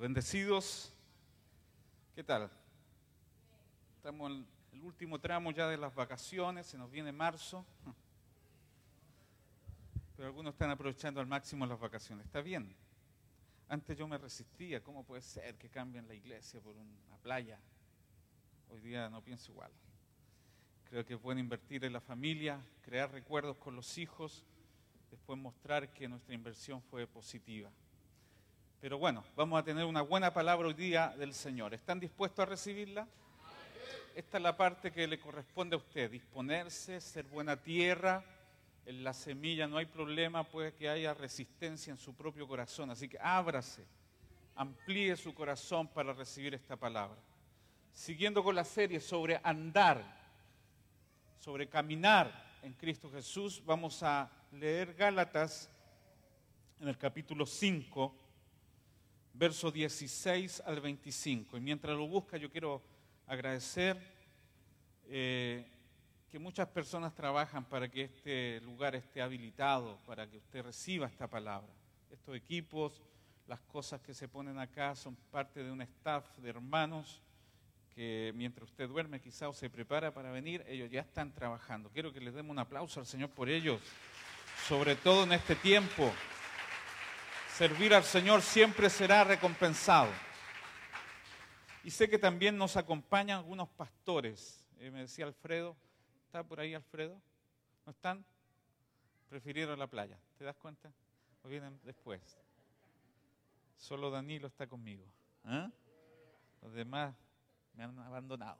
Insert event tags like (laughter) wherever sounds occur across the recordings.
Bendecidos. ¿Qué tal? Estamos en el último tramo ya de las vacaciones, se nos viene marzo. Pero algunos están aprovechando al máximo las vacaciones. Está bien. Antes yo me resistía. ¿Cómo puede ser que cambien la iglesia por una playa? Hoy día no pienso igual. Creo que bueno invertir en la familia, crear recuerdos con los hijos, después mostrar que nuestra inversión fue positiva. Pero bueno, vamos a tener una buena palabra hoy día del Señor. ¿Están dispuestos a recibirla? Esta es la parte que le corresponde a usted, disponerse, ser buena tierra. En la semilla no hay problema, puede que haya resistencia en su propio corazón. Así que ábrase, amplíe su corazón para recibir esta palabra. Siguiendo con la serie sobre andar, sobre caminar en Cristo Jesús, vamos a leer Gálatas en el capítulo 5 versos 16 al 25. Y mientras lo busca, yo quiero agradecer eh, que muchas personas trabajan para que este lugar esté habilitado, para que usted reciba esta palabra. Estos equipos, las cosas que se ponen acá son parte de un staff de hermanos que mientras usted duerme quizá o se prepara para venir, ellos ya están trabajando. Quiero que les demos un aplauso al Señor por ellos, sobre todo en este tiempo servir al Señor siempre será recompensado. Y sé que también nos acompañan algunos pastores. Eh, me decía Alfredo, ¿está por ahí Alfredo? ¿No están? Prefirieron la playa, ¿te das cuenta? ¿O vienen después? Solo Danilo está conmigo. ¿eh? Los demás me han abandonado.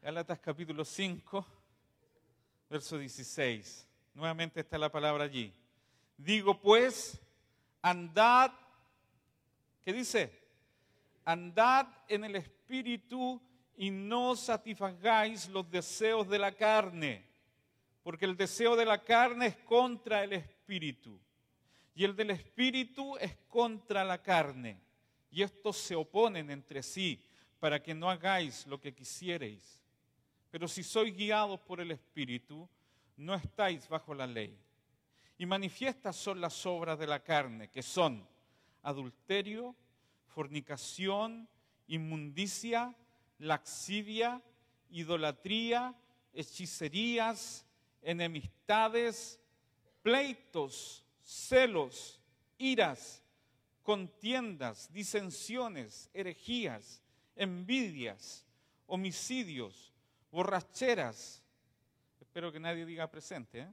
Gálatas capítulo 5, verso 16. Nuevamente está la palabra allí. Digo pues, andad, ¿qué dice? Andad en el Espíritu y no satisfagáis los deseos de la carne, porque el deseo de la carne es contra el Espíritu y el del Espíritu es contra la carne. Y estos se oponen entre sí para que no hagáis lo que quisierais. Pero si sois guiados por el Espíritu, no estáis bajo la ley. Y manifiestas son las obras de la carne, que son adulterio, fornicación, inmundicia, laxivia, idolatría, hechicerías, enemistades, pleitos, celos, iras, contiendas, disensiones, herejías, envidias, homicidios, borracheras. Espero que nadie diga presente. ¿eh?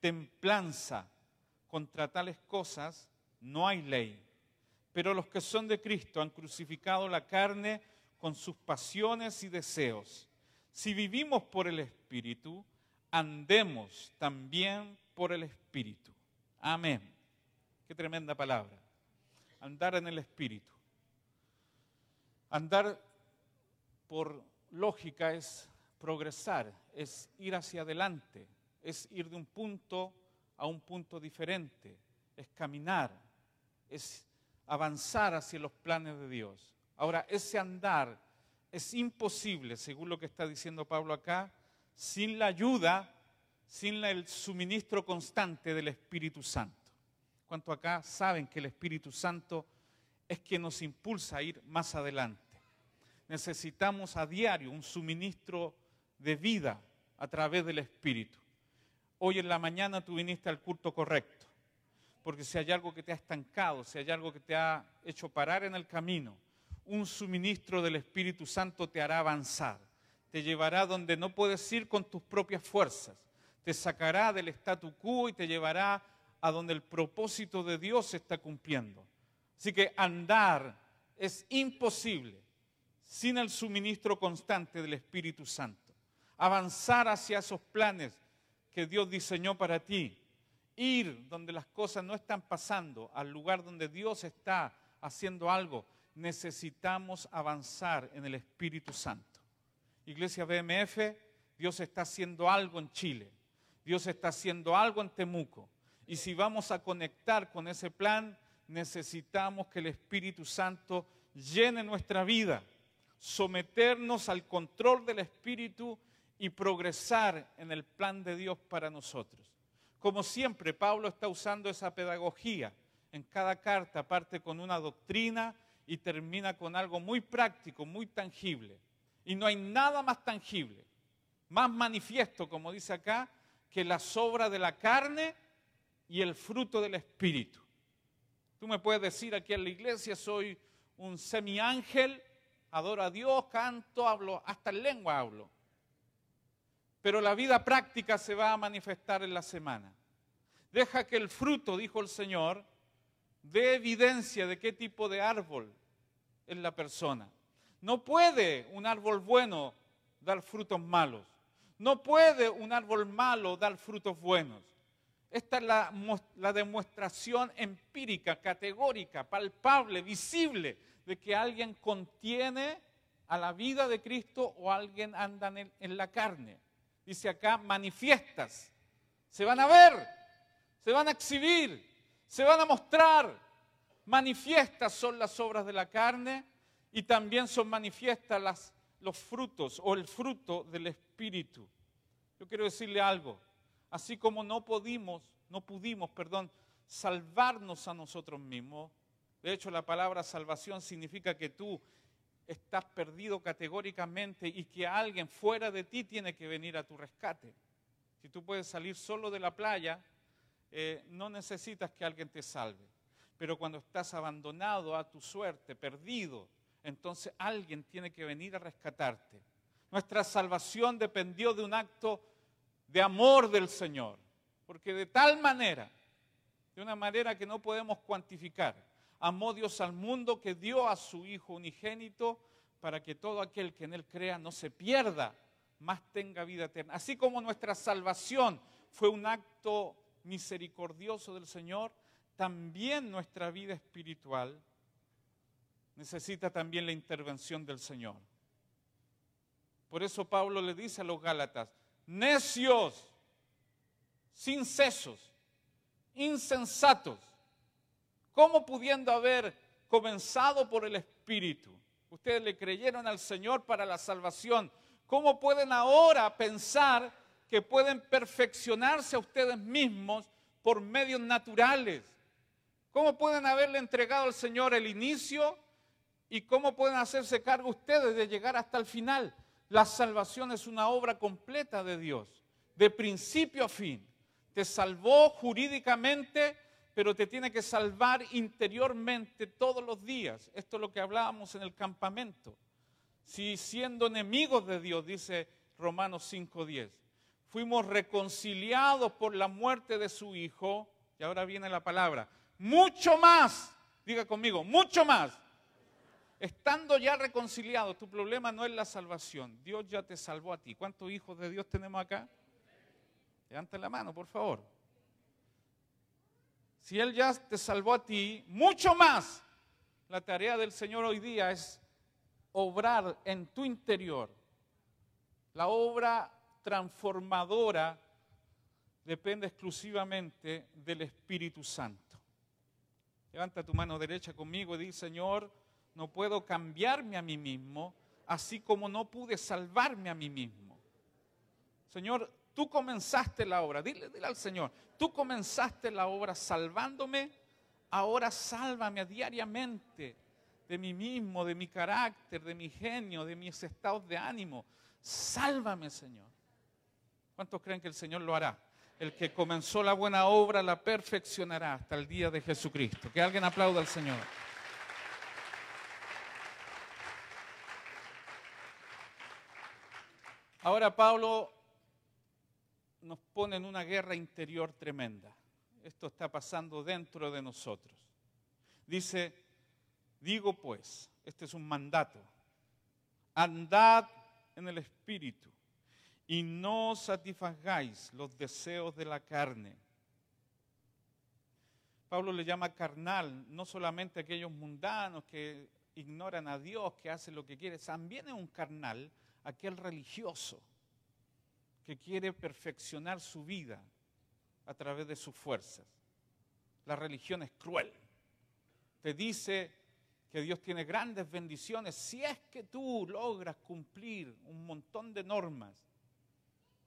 templanza. Contra tales cosas no hay ley. Pero los que son de Cristo han crucificado la carne con sus pasiones y deseos. Si vivimos por el Espíritu, andemos también por el Espíritu. Amén. Qué tremenda palabra. Andar en el Espíritu. Andar por lógica es progresar, es ir hacia adelante, es ir de un punto a un punto diferente, es caminar, es avanzar hacia los planes de Dios. Ahora, ese andar es imposible, según lo que está diciendo Pablo acá, sin la ayuda, sin el suministro constante del Espíritu Santo. ¿Cuánto acá saben que el Espíritu Santo es quien nos impulsa a ir más adelante? Necesitamos a diario un suministro de vida a través del Espíritu hoy en la mañana tú viniste al culto correcto. Porque si hay algo que te ha estancado, si hay algo que te ha hecho parar en el camino, un suministro del Espíritu Santo te hará avanzar. Te llevará donde no puedes ir con tus propias fuerzas. Te sacará del statu quo y te llevará a donde el propósito de Dios se está cumpliendo. Así que andar es imposible sin el suministro constante del Espíritu Santo. Avanzar hacia esos planes que Dios diseñó para ti. Ir donde las cosas no están pasando, al lugar donde Dios está haciendo algo. Necesitamos avanzar en el Espíritu Santo. Iglesia BMF, Dios está haciendo algo en Chile. Dios está haciendo algo en Temuco. Y si vamos a conectar con ese plan, necesitamos que el Espíritu Santo llene nuestra vida, someternos al control del Espíritu y progresar en el plan de Dios para nosotros. Como siempre, Pablo está usando esa pedagogía. En cada carta parte con una doctrina y termina con algo muy práctico, muy tangible. Y no hay nada más tangible, más manifiesto, como dice acá, que la sobra de la carne y el fruto del Espíritu. Tú me puedes decir aquí en la iglesia, soy un semiángel, adoro a Dios, canto, hablo, hasta en lengua hablo pero la vida práctica se va a manifestar en la semana. Deja que el fruto, dijo el Señor, dé evidencia de qué tipo de árbol es la persona. No puede un árbol bueno dar frutos malos. No puede un árbol malo dar frutos buenos. Esta es la, la, demostración empírica, categórica, palpable, visible de que alguien contiene a la vida de Cristo o alguien anda en, en la carne dice acá, manifiestas. Se van a ver, se van a exhibir, se van a mostrar. Manifiestas son las obras de la carne y también son manifiestas los frutos o el fruto del Espíritu. Yo quiero decirle algo, así como no pudimos, no pudimos, perdón, salvarnos a nosotros mismos, de hecho la palabra salvación significa que tú estás perdido categóricamente y que alguien fuera de ti tiene que venir a tu rescate. Si tú puedes salir solo de la playa, eh, no necesitas que alguien te salve. Pero cuando estás abandonado a tu suerte, perdido, entonces alguien tiene que venir a rescatarte. Nuestra salvación dependió de un acto de amor del Señor, porque de tal manera, de una manera que no podemos cuantificar, amó Dios al mundo que dio a su Hijo unigénito para que todo aquel que en Él crea no se pierda, más tenga vida eterna. Así como nuestra salvación fue un acto misericordioso del Señor, también nuestra vida espiritual necesita también la intervención del Señor. Por eso Pablo le dice a los Gálatas, necios, sin sesos, insensatos, ¿Cómo pudiendo haber comenzado por el Espíritu? Ustedes le creyeron al Señor para la salvación. ¿Cómo pueden ahora pensar que pueden perfeccionarse a ustedes mismos por medios naturales? ¿Cómo pueden haberle entregado al Señor el inicio y cómo pueden hacerse cargo ustedes de llegar hasta el final? La salvación es una obra completa de Dios, de principio a fin. Te salvó jurídicamente pero te tiene que salvar interiormente todos los días. Esto es lo que hablábamos en el campamento. Si siendo enemigos de Dios, dice Romanos 5.10, fuimos reconciliados por la muerte de su Hijo, y ahora viene la palabra, mucho más, diga conmigo, mucho más. Estando ya reconciliados, tu problema no es la salvación, Dios ya te salvó a ti. ¿Cuántos hijos de Dios tenemos acá? Levanta la mano, por favor si Él ya te salvó a ti, mucho más. La tarea del Señor hoy día es obrar en tu interior. La obra transformadora depende exclusivamente del Espíritu Santo. Levanta tu mano derecha conmigo y di, Señor, no puedo cambiarme a mí mismo, así como no pude salvarme a mí mismo. Señor, tú comenzaste la obra, dile, dile al Señor, tú comenzaste la obra salvándome, ahora sálvame diariamente de mí mismo, de mi carácter, de mi genio, de mis estados de ánimo. Sálvame, Señor. ¿Cuántos creen que el Señor lo hará? El que comenzó la buena obra la perfeccionará hasta el día de Jesucristo. Que alguien aplauda al Señor. Ahora Pablo nos pone en una guerra interior tremenda. Esto está pasando dentro de nosotros. Dice, digo pues, este es un mandato, andad en el Espíritu y no satisfagáis los deseos de la carne, Pablo le llama carnal, no solamente aquellos mundanos que ignoran a Dios, que hacen lo que quieren, también es un carnal aquel religioso que quiere perfeccionar su vida a través de sus fuerzas. La religión es cruel. Te dice que Dios tiene grandes bendiciones si es que tú logras cumplir un montón de normas.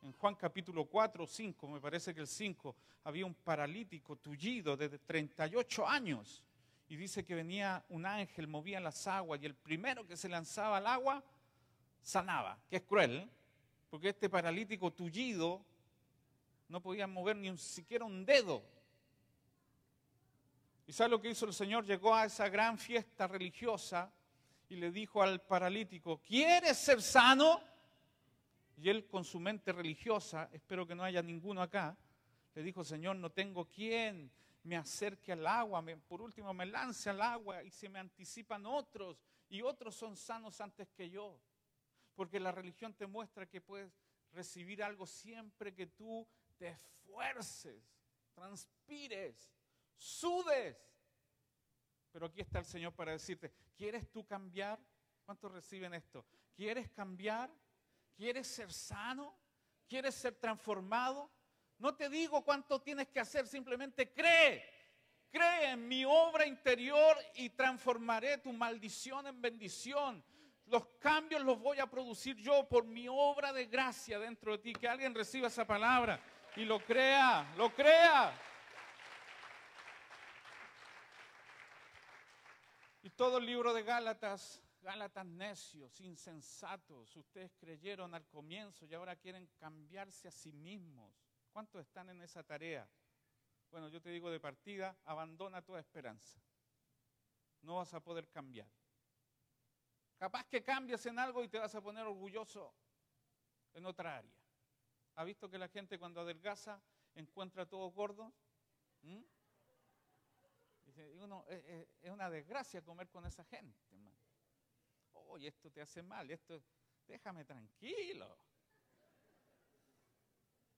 En Juan capítulo 4 o 5, me parece que el 5, había un paralítico tullido de 38 años. Y dice que venía un ángel, movía las aguas y el primero que se lanzaba al agua sanaba, que es cruel, porque este paralítico tullido no podía mover ni siquiera un dedo. ¿Y sabe lo que hizo el Señor? Llegó a esa gran fiesta religiosa y le dijo al paralítico, ¿quieres ser sano? Y él con su mente religiosa, espero que no haya ninguno acá, le dijo, Señor, no tengo quien me acerque al agua, por último me lance al agua y se me anticipan otros y otros son sanos antes que yo. Porque la religión te muestra que puedes recibir algo siempre que tú te esfuerces, transpires, sudes. Pero aquí está el Señor para decirte, ¿quieres tú cambiar? ¿Cuántos reciben esto? ¿Quieres cambiar? ¿Quieres ser sano? ¿Quieres ser transformado? No te digo cuánto tienes que hacer, simplemente cree. Cree en mi obra interior y transformaré tu maldición en bendición. Los cambios los voy a producir yo por mi obra de gracia dentro de ti. Que alguien reciba esa palabra y lo crea, lo crea. Y todo el libro de Gálatas, Gálatas necios, insensatos, ustedes creyeron al comienzo y ahora quieren cambiarse a sí mismos. ¿Cuántos están en esa tarea? Bueno, yo te digo de partida, abandona toda esperanza. No vas a poder cambiar. Capaz que cambias en algo y te vas a poner orgulloso en otra área. ¿Ha visto que la gente cuando adelgaza encuentra todo gordo? ¿Mm? uno, es, una desgracia comer con esa gente, hermano. Oye, esto te hace mal, esto, déjame tranquilo.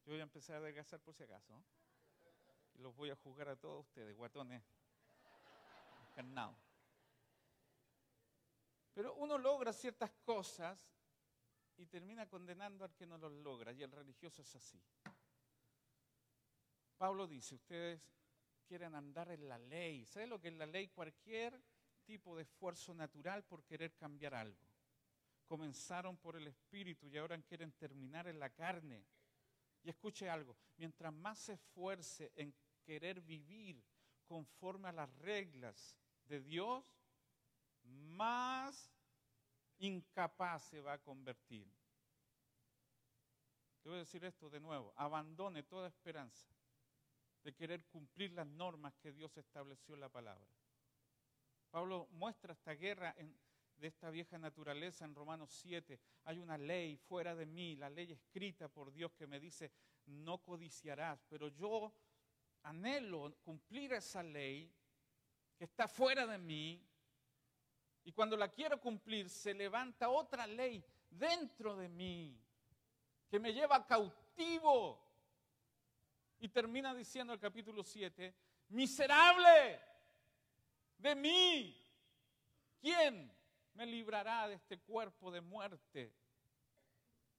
Yo voy a empezar a adelgazar por si acaso. Y los voy a juzgar a todos ustedes, guatones encarnados. Pero uno logra ciertas cosas y termina condenando al que no los logra. Y el religioso es así. Pablo dice, ustedes quieren andar en la ley. ¿Sabe lo que es la ley? Cualquier tipo de esfuerzo natural por querer cambiar algo. Comenzaron por el espíritu y ahora quieren terminar en la carne. Y escuche algo, mientras más se esfuerce en querer vivir conforme a las reglas de Dios, más incapaz se va a convertir. Te voy a decir esto de nuevo, abandone toda esperanza de querer cumplir las normas que Dios estableció en la palabra. Pablo muestra esta guerra de esta vieja naturaleza en Romanos 7. Hay una ley fuera de mí, la ley escrita por Dios que me dice, no codiciarás, pero yo anhelo cumplir esa ley que está fuera de mí y cuando la quiero cumplir, se levanta otra ley dentro de mí que me lleva cautivo. Y termina diciendo el capítulo 7, miserable de mí, ¿quién me librará de este cuerpo de muerte?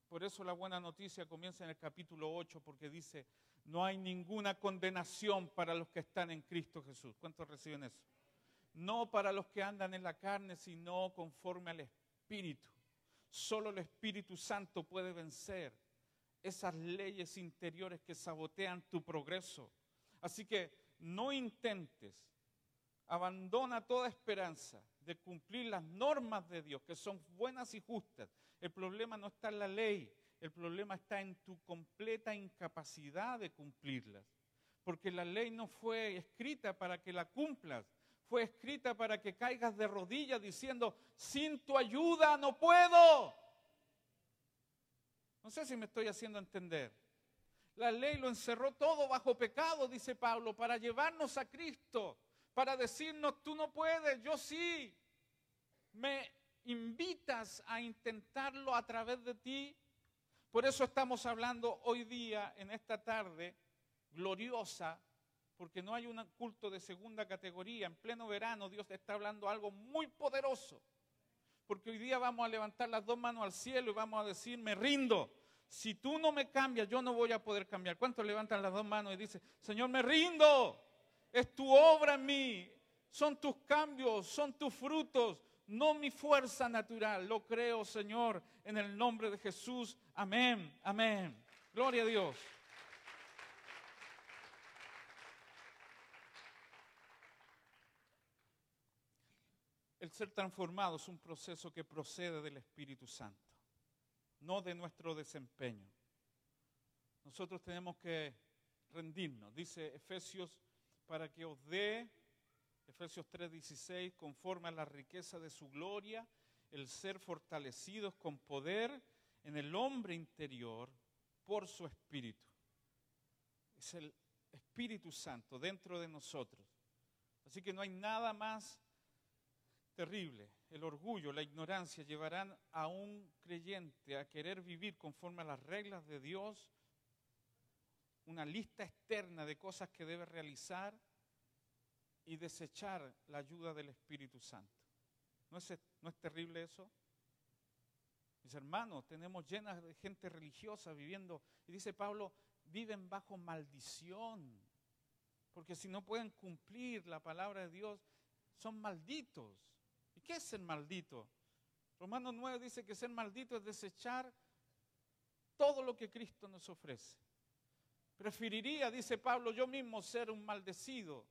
Por eso la buena noticia comienza en el capítulo 8 porque dice, no hay ninguna condenación para los que están en Cristo Jesús. ¿Cuántos reciben eso? No para los que andan en la carne, sino conforme al Espíritu. Solo el Espíritu Santo puede vencer esas leyes interiores que sabotean tu progreso. Así que no intentes, abandona toda esperanza de cumplir las normas de Dios, que son buenas y justas. El problema no está en la ley, el problema está en tu completa incapacidad de cumplirlas. Porque la ley no fue escrita para que la cumplas, fue escrita para que caigas de rodillas diciendo, sin tu ayuda no puedo. No sé si me estoy haciendo entender. La ley lo encerró todo bajo pecado, dice Pablo, para llevarnos a Cristo, para decirnos, tú no puedes, yo sí. Me invitas a intentarlo a través de ti. Por eso estamos hablando hoy día, en esta tarde gloriosa, porque no hay un culto de segunda categoría. En pleno verano Dios te está hablando algo muy poderoso. Porque hoy día vamos a levantar las dos manos al cielo y vamos a decir, me rindo. Si tú no me cambias, yo no voy a poder cambiar. ¿Cuántos levantan las dos manos y dicen, Señor, me rindo? Es tu obra en mí. Son tus cambios, son tus frutos, no mi fuerza natural. Lo creo, Señor, en el nombre de Jesús. Amén, amén. Gloria a Dios. El ser transformado es un proceso que procede del Espíritu Santo, no de nuestro desempeño. Nosotros tenemos que rendirnos, dice Efesios, para que os dé, Efesios 3:16, conforme a la riqueza de su gloria, el ser fortalecidos con poder en el hombre interior por su Espíritu. Es el Espíritu Santo dentro de nosotros. Así que no hay nada más terrible. El orgullo, la ignorancia llevarán a un creyente a querer vivir conforme a las reglas de Dios, una lista externa de cosas que debe realizar y desechar la ayuda del Espíritu Santo. ¿No es, no es terrible eso? Mis hermanos, tenemos llenas de gente religiosa viviendo, y dice Pablo, viven bajo maldición, porque si no pueden cumplir la palabra de Dios, son malditos. ¿Y qué es ser maldito? Romanos 9 dice que ser maldito es desechar todo lo que Cristo nos ofrece. Preferiría, dice Pablo, yo mismo ser un maldecido,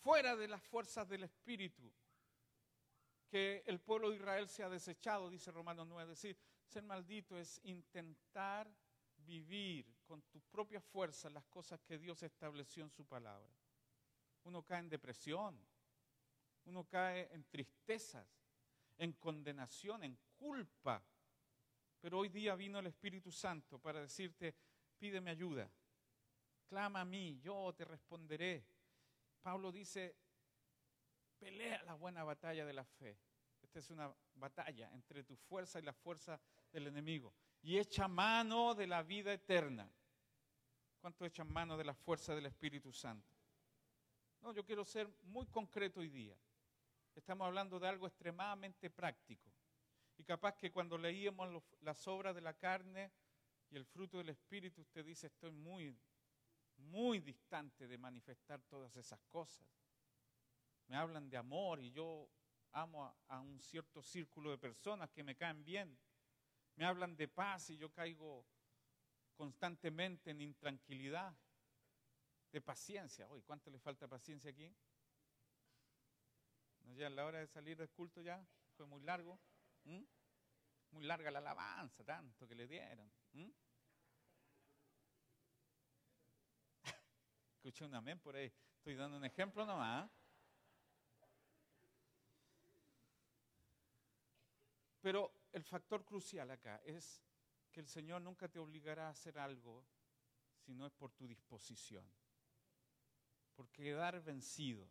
fuera de las fuerzas del Espíritu, que el pueblo de Israel sea desechado, dice Romanos 9. Es decir, ser maldito es intentar vivir con tu propia fuerza las cosas que Dios estableció en su palabra. Uno cae en depresión, uno cae en tristezas, en condenación, en culpa. Pero hoy día vino el Espíritu Santo para decirte, pídeme ayuda, clama a mí, yo te responderé. Pablo dice, pelea la buena batalla de la fe. Esta es una batalla entre tu fuerza y la fuerza del enemigo. Y echa mano de la vida eterna. ¿Cuánto echan mano de la fuerza del Espíritu Santo? No, yo quiero ser muy concreto hoy día. Estamos hablando de algo extremadamente práctico. Y capaz que cuando leíamos las obras de la carne y el fruto del Espíritu, usted dice, estoy muy, muy distante de manifestar todas esas cosas. Me hablan de amor y yo amo a, a un cierto círculo de personas que me caen bien. Me hablan de paz y yo caigo constantemente en intranquilidad, de paciencia. Oye, ¿cuánto le falta paciencia aquí? Ya la hora de salir del culto ya fue muy largo. Muy larga la alabanza, tanto que le dieron. (laughs) Escuché un amén por ahí. Estoy dando un ejemplo nomás. Pero el factor crucial acá es que el Señor nunca te obligará a hacer algo si no es por tu disposición. Por quedar vencido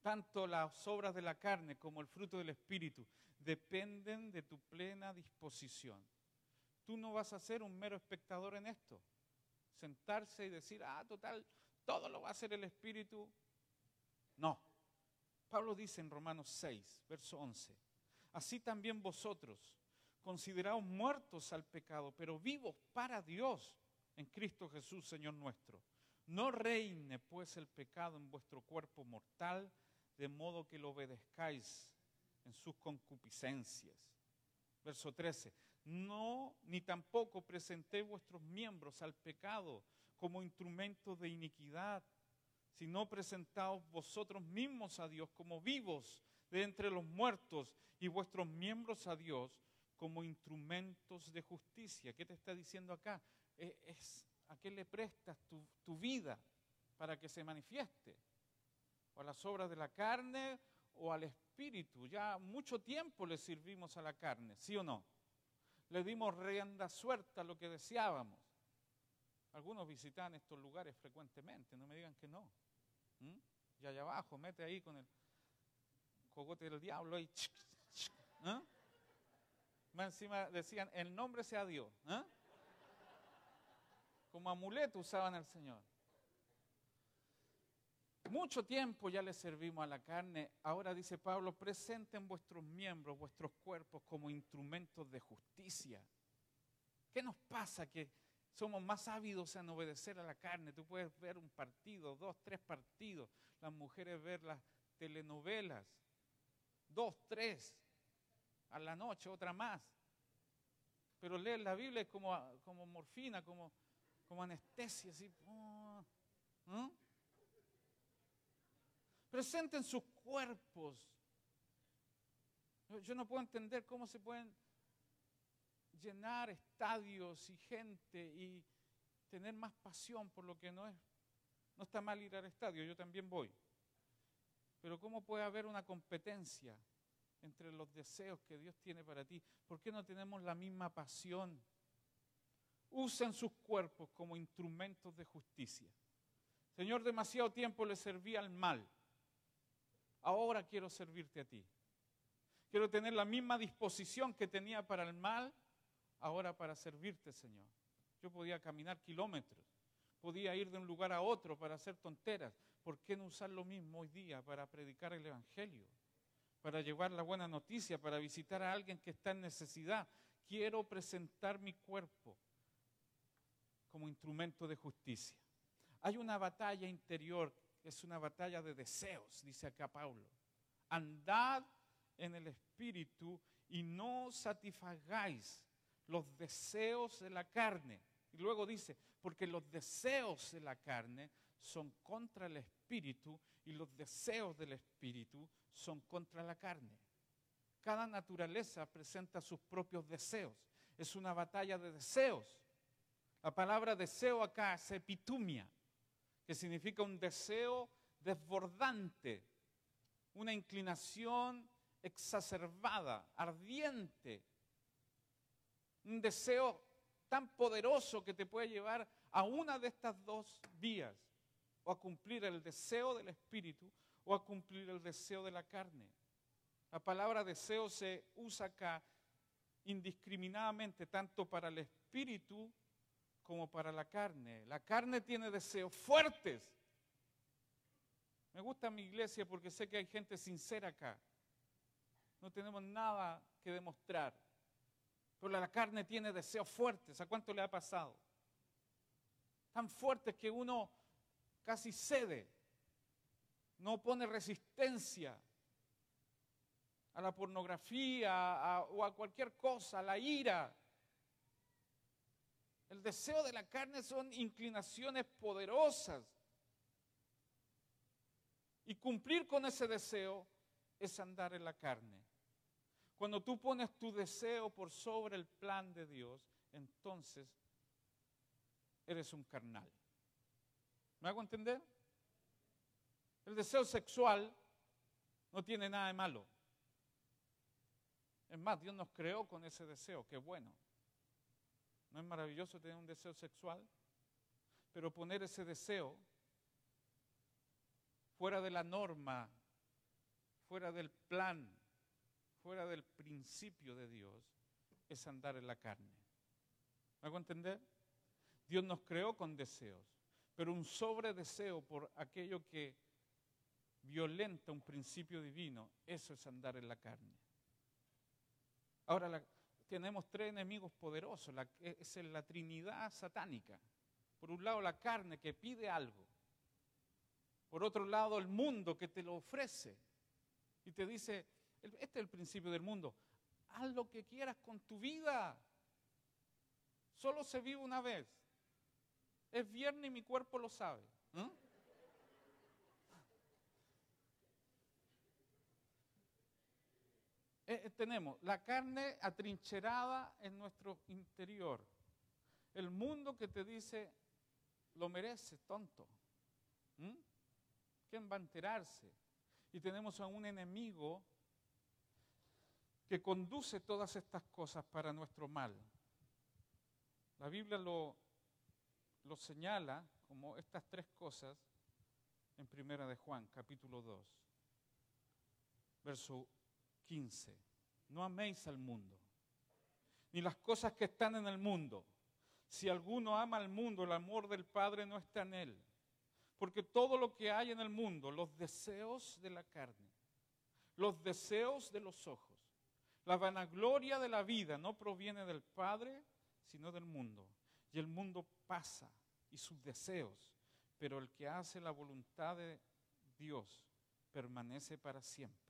tanto las obras de la carne como el fruto del Espíritu dependen de tu plena disposición. Tú no vas a ser un mero espectador en esto. Sentarse y decir, ah, total, todo lo va a hacer el Espíritu. No. Pablo dice en Romanos 6, verso 11, así también vosotros, consideraos muertos al pecado, pero vivos para Dios en Cristo Jesús, Señor nuestro. No reine pues el pecado en vuestro cuerpo mortal de modo que lo obedezcáis en sus concupiscencias. Verso 13, no ni tampoco presentéis vuestros miembros al pecado como instrumentos de iniquidad, sino presentaos vosotros mismos a Dios como vivos de entre los muertos y vuestros miembros a Dios como instrumentos de justicia. ¿Qué te está diciendo acá? E, es, ¿A qué le prestas tu, tu vida para que se manifieste? A las obras de la carne o al espíritu. Ya mucho tiempo le servimos a la carne, ¿sí o no? Le dimos rienda suelta a lo que deseábamos. Algunos visitan estos lugares frecuentemente, no me digan que no. Y allá abajo, mete ahí con el cogote del diablo ahí. ¿eh? Más encima decían, el nombre sea Dios. ¿eh? Como amuleto usaban al Señor. Mucho tiempo ya le servimos a la carne. Ahora dice Pablo, presenten vuestros miembros, vuestros cuerpos como instrumentos de justicia. ¿Qué nos pasa que somos más ávidos en obedecer a la carne? Tú puedes ver un partido, dos, tres partidos. Las mujeres ver las telenovelas, dos, tres, a la noche, otra más. Pero leer la Biblia es como, como morfina, como, como anestesia, así. ¿Mm? Presenten sus cuerpos. Yo no puedo entender cómo se pueden llenar estadios y gente y tener más pasión por lo que no es. No está mal ir al estadio, yo también voy. Pero ¿cómo puede haber una competencia entre los deseos que Dios tiene para ti? ¿Por qué no tenemos la misma pasión? Usen sus cuerpos como instrumentos de justicia. Señor, demasiado tiempo le serví al mal ahora quiero servirte a ti. Quiero tener la misma disposición que tenía para el mal, ahora para servirte, Señor. Yo podía caminar kilómetros, podía ir de un lugar a otro para hacer tonteras. ¿Por qué no usar lo mismo hoy día para predicar el Evangelio? Para llevar la buena noticia, para visitar a alguien que está en necesidad. Quiero presentar mi cuerpo como instrumento de justicia. Hay una batalla interior es una batalla de deseos, dice acá Pablo. Andad en el Espíritu y no satisfagáis los deseos de la carne. Y luego dice, porque los deseos de la carne son contra el Espíritu y los deseos del Espíritu son contra la carne. Cada naturaleza presenta sus propios deseos. Es una batalla de deseos. La palabra deseo acá es epitumia que significa un deseo desbordante, una inclinación exacerbada, ardiente, un deseo tan poderoso que te puede llevar a una de estas dos vías, o a cumplir el deseo del espíritu o a cumplir el deseo de la carne. La palabra deseo se usa acá indiscriminadamente tanto para el espíritu como para la carne. La carne tiene deseos fuertes. Me gusta mi iglesia porque sé que hay gente sincera acá. No tenemos nada que demostrar. Pero la carne tiene deseos fuertes. ¿A cuánto le ha pasado? Tan fuertes que uno casi cede. No pone resistencia a la pornografía o a cualquier cosa, a la ira. El deseo de la carne son inclinaciones poderosas. Y cumplir con ese deseo es andar en la carne. Cuando tú pones tu deseo por sobre el plan de Dios, entonces eres un carnal. ¿Me hago entender? El deseo sexual no tiene nada de malo. Es más, Dios nos creó con ese deseo, qué bueno. ¿No es maravilloso tener un deseo sexual? Pero poner ese deseo fuera de la norma, fuera del plan, fuera del principio de Dios, es andar en la carne. ¿Me hago entender? Dios nos creó con deseos, pero un sobredeseo por aquello que violenta un principio divino, eso es andar en la carne. Ahora, la, tenemos tres enemigos poderosos, la, es la Trinidad satánica. Por un lado la carne que pide algo, por otro lado el mundo que te lo ofrece y te dice, este es el principio del mundo, haz lo que quieras con tu vida, solo se vive una vez, es viernes y mi cuerpo lo sabe. ¿eh? Eh, eh, tenemos la carne atrincherada en nuestro interior. El mundo que te dice, lo merece, tonto. ¿Mm? ¿Quién va a enterarse? Y tenemos a un enemigo que conduce todas estas cosas para nuestro mal. La Biblia lo, lo señala como estas tres cosas en Primera de Juan, capítulo 2, verso 15. No améis al mundo, ni las cosas que están en el mundo. Si alguno ama al mundo, el amor del Padre no está en él. Porque todo lo que hay en el mundo, los deseos de la carne, los deseos de los ojos, la vanagloria de la vida no proviene del Padre, sino del mundo. Y el mundo pasa y sus deseos, pero el que hace la voluntad de Dios permanece para siempre.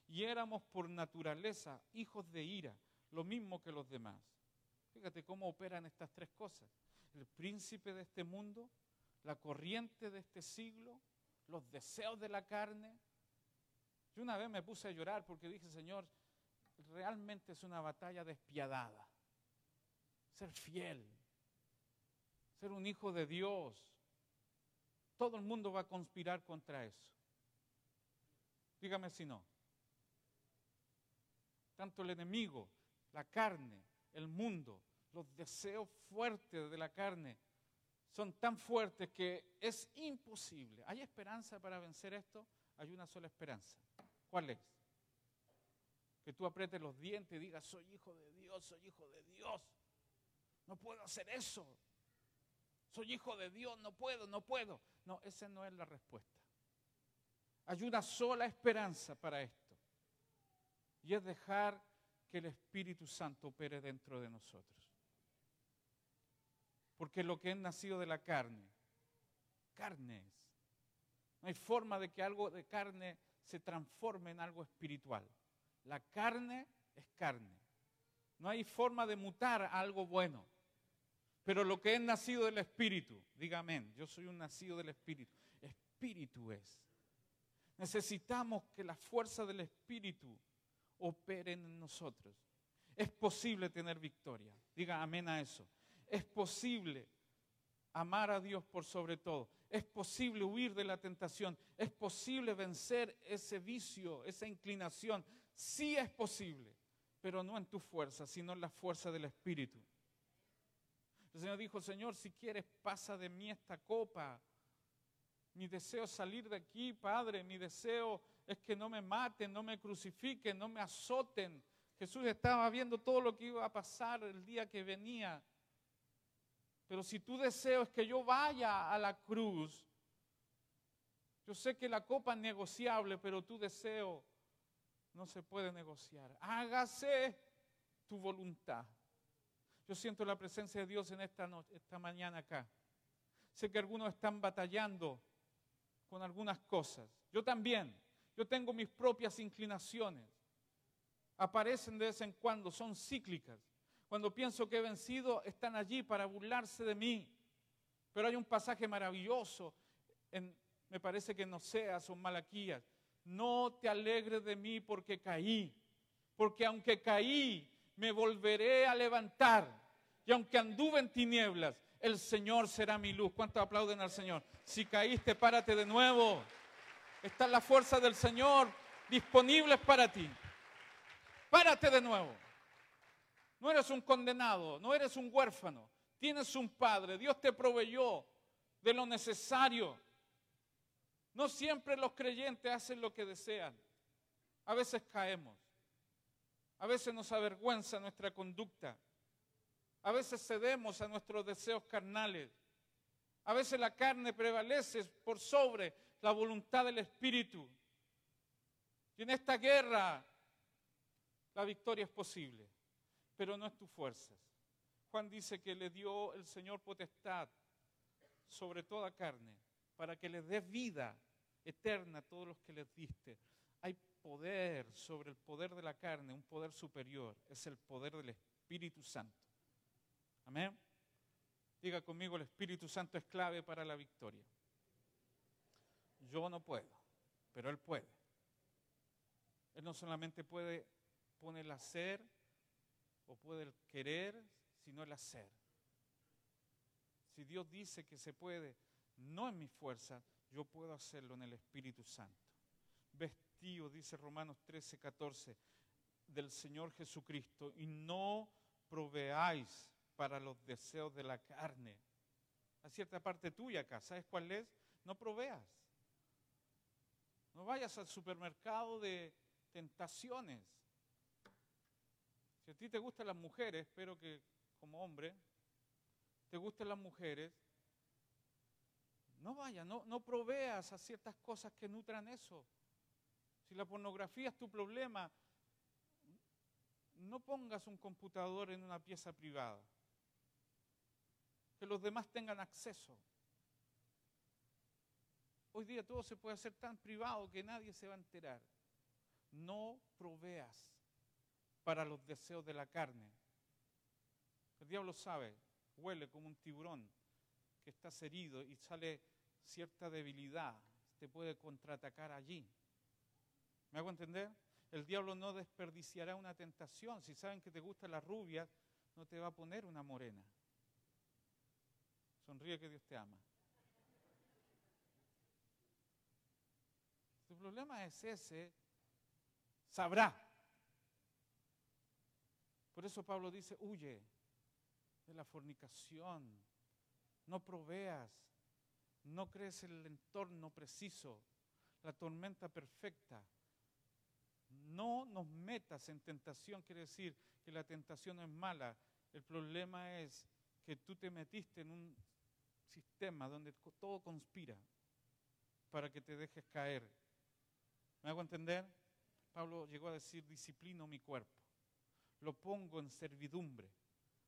y éramos por naturaleza hijos de ira, lo mismo que los demás. Fíjate cómo operan estas tres cosas. El príncipe de este mundo, la corriente de este siglo, los deseos de la carne. Yo una vez me puse a llorar porque dije, Señor, realmente es una batalla despiadada. Ser fiel, ser un hijo de Dios, todo el mundo va a conspirar contra eso. Dígame si no. Tanto el enemigo, la carne, el mundo, los deseos fuertes de la carne son tan fuertes que es imposible. ¿Hay esperanza para vencer esto? Hay una sola esperanza. ¿Cuál es? Que tú aprietes los dientes y digas, soy hijo de Dios, soy hijo de Dios. No puedo hacer eso. Soy hijo de Dios, no puedo, no puedo. No, esa no es la respuesta. Hay una sola esperanza para esto. Y es dejar que el Espíritu Santo opere dentro de nosotros. Porque lo que es nacido de la carne, carne es. No hay forma de que algo de carne se transforme en algo espiritual. La carne es carne. No hay forma de mutar algo bueno. Pero lo que es nacido del Espíritu, diga amén, yo soy un nacido del Espíritu. Espíritu es. Necesitamos que la fuerza del Espíritu opere en nosotros. Es posible tener victoria. Diga amén a eso. Es posible amar a Dios por sobre todo. Es posible huir de la tentación. Es posible vencer ese vicio, esa inclinación. Sí es posible, pero no en tu fuerza, sino en la fuerza del Espíritu. El Señor dijo, Señor, si quieres, pasa de mí esta copa. Mi deseo es salir de aquí, Padre. Mi deseo es que no me maten, no me crucifiquen, no me azoten. Jesús estaba viendo todo lo que iba a pasar el día que venía. Pero si tu deseo es que yo vaya a la cruz, yo sé que la copa es negociable, pero tu deseo no se puede negociar. Hágase tu voluntad. Yo siento la presencia de Dios en esta, esta mañana acá. Sé que algunos están batallando con algunas cosas. Yo también. Yo tengo mis propias inclinaciones. Aparecen de vez en cuando, son cíclicas. Cuando pienso que he vencido, están allí para burlarse de mí. Pero hay un pasaje maravilloso, en, me parece que no sea, son Malaquías. No te alegres de mí porque caí, porque aunque caí, me volveré a levantar y aunque anduve en tinieblas, el Señor será mi luz. ¿Cuántos aplauden al Señor? Si caíste, párate de nuevo. Está la fuerza del Señor disponible para ti. Párate de nuevo. No eres un condenado, no eres un huérfano. Tienes un Padre. Dios te proveyó de lo necesario. No siempre los creyentes hacen lo que desean. A veces caemos. A veces nos avergüenza nuestra conducta. A veces cedemos a nuestros deseos carnales. A veces la carne prevalece por sobre la voluntad del Espíritu. Y en esta guerra la victoria es posible, pero no es tus fuerzas. Juan dice que le dio el Señor potestad sobre toda carne para que le dé vida eterna a todos los que les diste. Hay poder sobre el poder de la carne, un poder superior, es el poder del Espíritu Santo. Amén. Diga conmigo, el Espíritu Santo es clave para la victoria. Yo no puedo, pero Él puede. Él no solamente puede poner el hacer o puede el querer, sino el hacer. Si Dios dice que se puede, no en mi fuerza, yo puedo hacerlo en el Espíritu Santo. Vestido, dice Romanos 13, 14, del Señor Jesucristo y no proveáis para los deseos de la carne. A cierta parte tuya acá, ¿sabes cuál es? No proveas. No vayas al supermercado de tentaciones. Si a ti te gustan las mujeres, espero que como hombre te gusten las mujeres, no vayas, no, no proveas a ciertas cosas que nutran eso. Si la pornografía es tu problema, no pongas un computador en una pieza privada. Que los demás tengan acceso. Hoy día todo se puede hacer tan privado que nadie se va a enterar. No proveas para los deseos de la carne. El diablo sabe, huele como un tiburón que está herido y sale cierta debilidad, te puede contraatacar allí. ¿Me hago entender? El diablo no desperdiciará una tentación. Si saben que te gustan las rubias, no te va a poner una morena. Sonríe que Dios te ama. Problema es ese, sabrá. Por eso Pablo dice, huye de la fornicación, no proveas, no crees el entorno preciso, la tormenta perfecta. No nos metas en tentación, quiere decir que la tentación es mala. El problema es que tú te metiste en un sistema donde todo conspira para que te dejes caer. ¿Me hago entender? Pablo llegó a decir, disciplino mi cuerpo, lo pongo en servidumbre,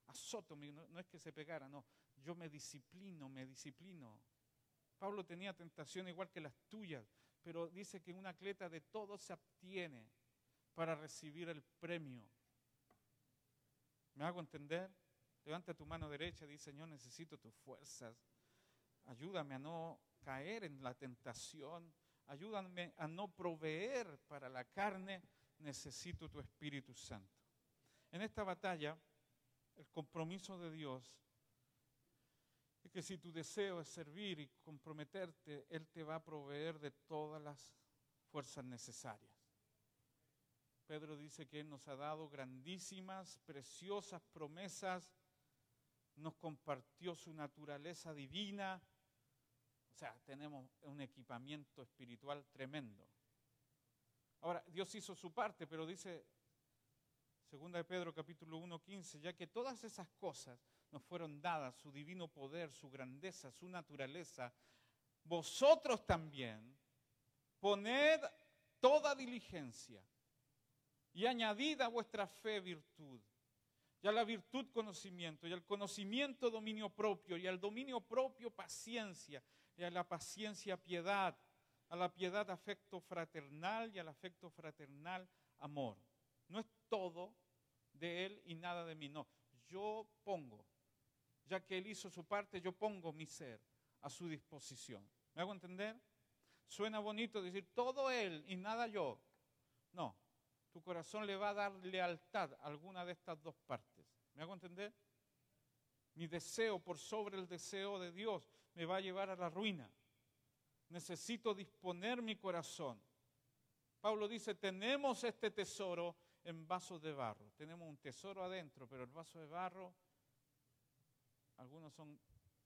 azoto, no, no es que se pegara, no, yo me disciplino, me disciplino. Pablo tenía tentación igual que las tuyas, pero dice que un atleta de todo se abstiene para recibir el premio. ¿Me hago entender? Levanta tu mano derecha dice, Señor, necesito tus fuerzas. Ayúdame a no caer en la tentación. Ayúdame a no proveer para la carne. Necesito tu Espíritu Santo. En esta batalla, el compromiso de Dios es que si tu deseo es servir y comprometerte, Él te va a proveer de todas las fuerzas necesarias. Pedro dice que Él nos ha dado grandísimas, preciosas promesas, nos compartió su naturaleza divina, o sea, tenemos un equipamiento espiritual tremendo. Ahora, Dios hizo su parte, pero dice, segunda de Pedro capítulo 1, 15, ya que todas esas cosas nos fueron dadas, su divino poder, su grandeza, su naturaleza, vosotros también poned toda diligencia y añadid a vuestra fe virtud, y a la virtud conocimiento, y al conocimiento dominio propio, y al dominio propio paciencia, y a la paciencia piedad, a la piedad afecto fraternal y al afecto fraternal amor. No es todo de Él y nada de mí, no. Yo pongo ya que Él hizo su parte, yo pongo mi ser a su disposición. ¿Me hago entender? Suena bonito decir todo Él y nada yo. No, tu corazón le va a dar lealtad a alguna de estas dos partes. ¿Me hago entender? Mi deseo por sobre el deseo de Dios me va a llevar a la ruina. Necesito disponer mi corazón. Pablo dice, tenemos este tesoro en vasos de barro. Tenemos un tesoro adentro, pero el vaso de barro algunos son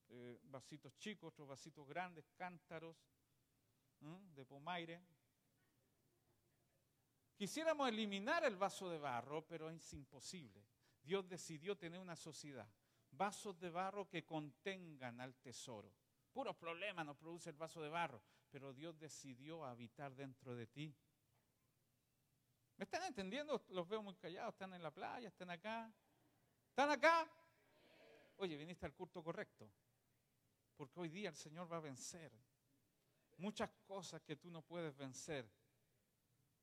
eh, vasitos chicos, otros vasitos grandes, cántaros de pomaire. Quisiéramos eliminar el vaso de barro, pero es imposible. Dios decidió tener una sociedad, vasos de barro que contengan al tesoro. Puros problemas nos produce el vaso de barro, pero Dios decidió habitar dentro de ti. ¿Me están entendiendo? Los veo muy callados, están en la playa, están acá. ¿Están acá? oye, viniste al culto correcto, porque hoy día el Señor va a vencer muchas cosas que tú no puedes vencer.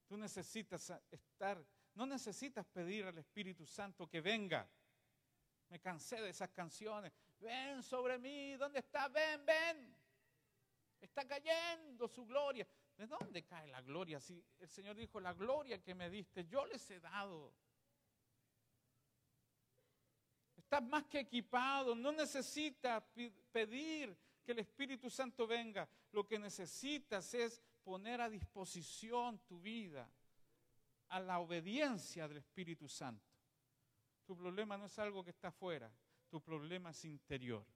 Tú necesitas estar, no necesitas pedir al Espíritu Santo que venga. Me cansé de esas canciones. Ven sobre mí, ¿dónde está? Ven, ven. Está cayendo su gloria. ¿De dónde cae la gloria? Si el Señor dijo, la gloria que me diste, yo les he dado. Estás más que equipado, no necesitas pedir que el Espíritu Santo venga. Lo que necesitas es poner a disposición tu vida a la obediencia del Espíritu Santo. Tu problema no es algo que está afuera, tu problema es interior.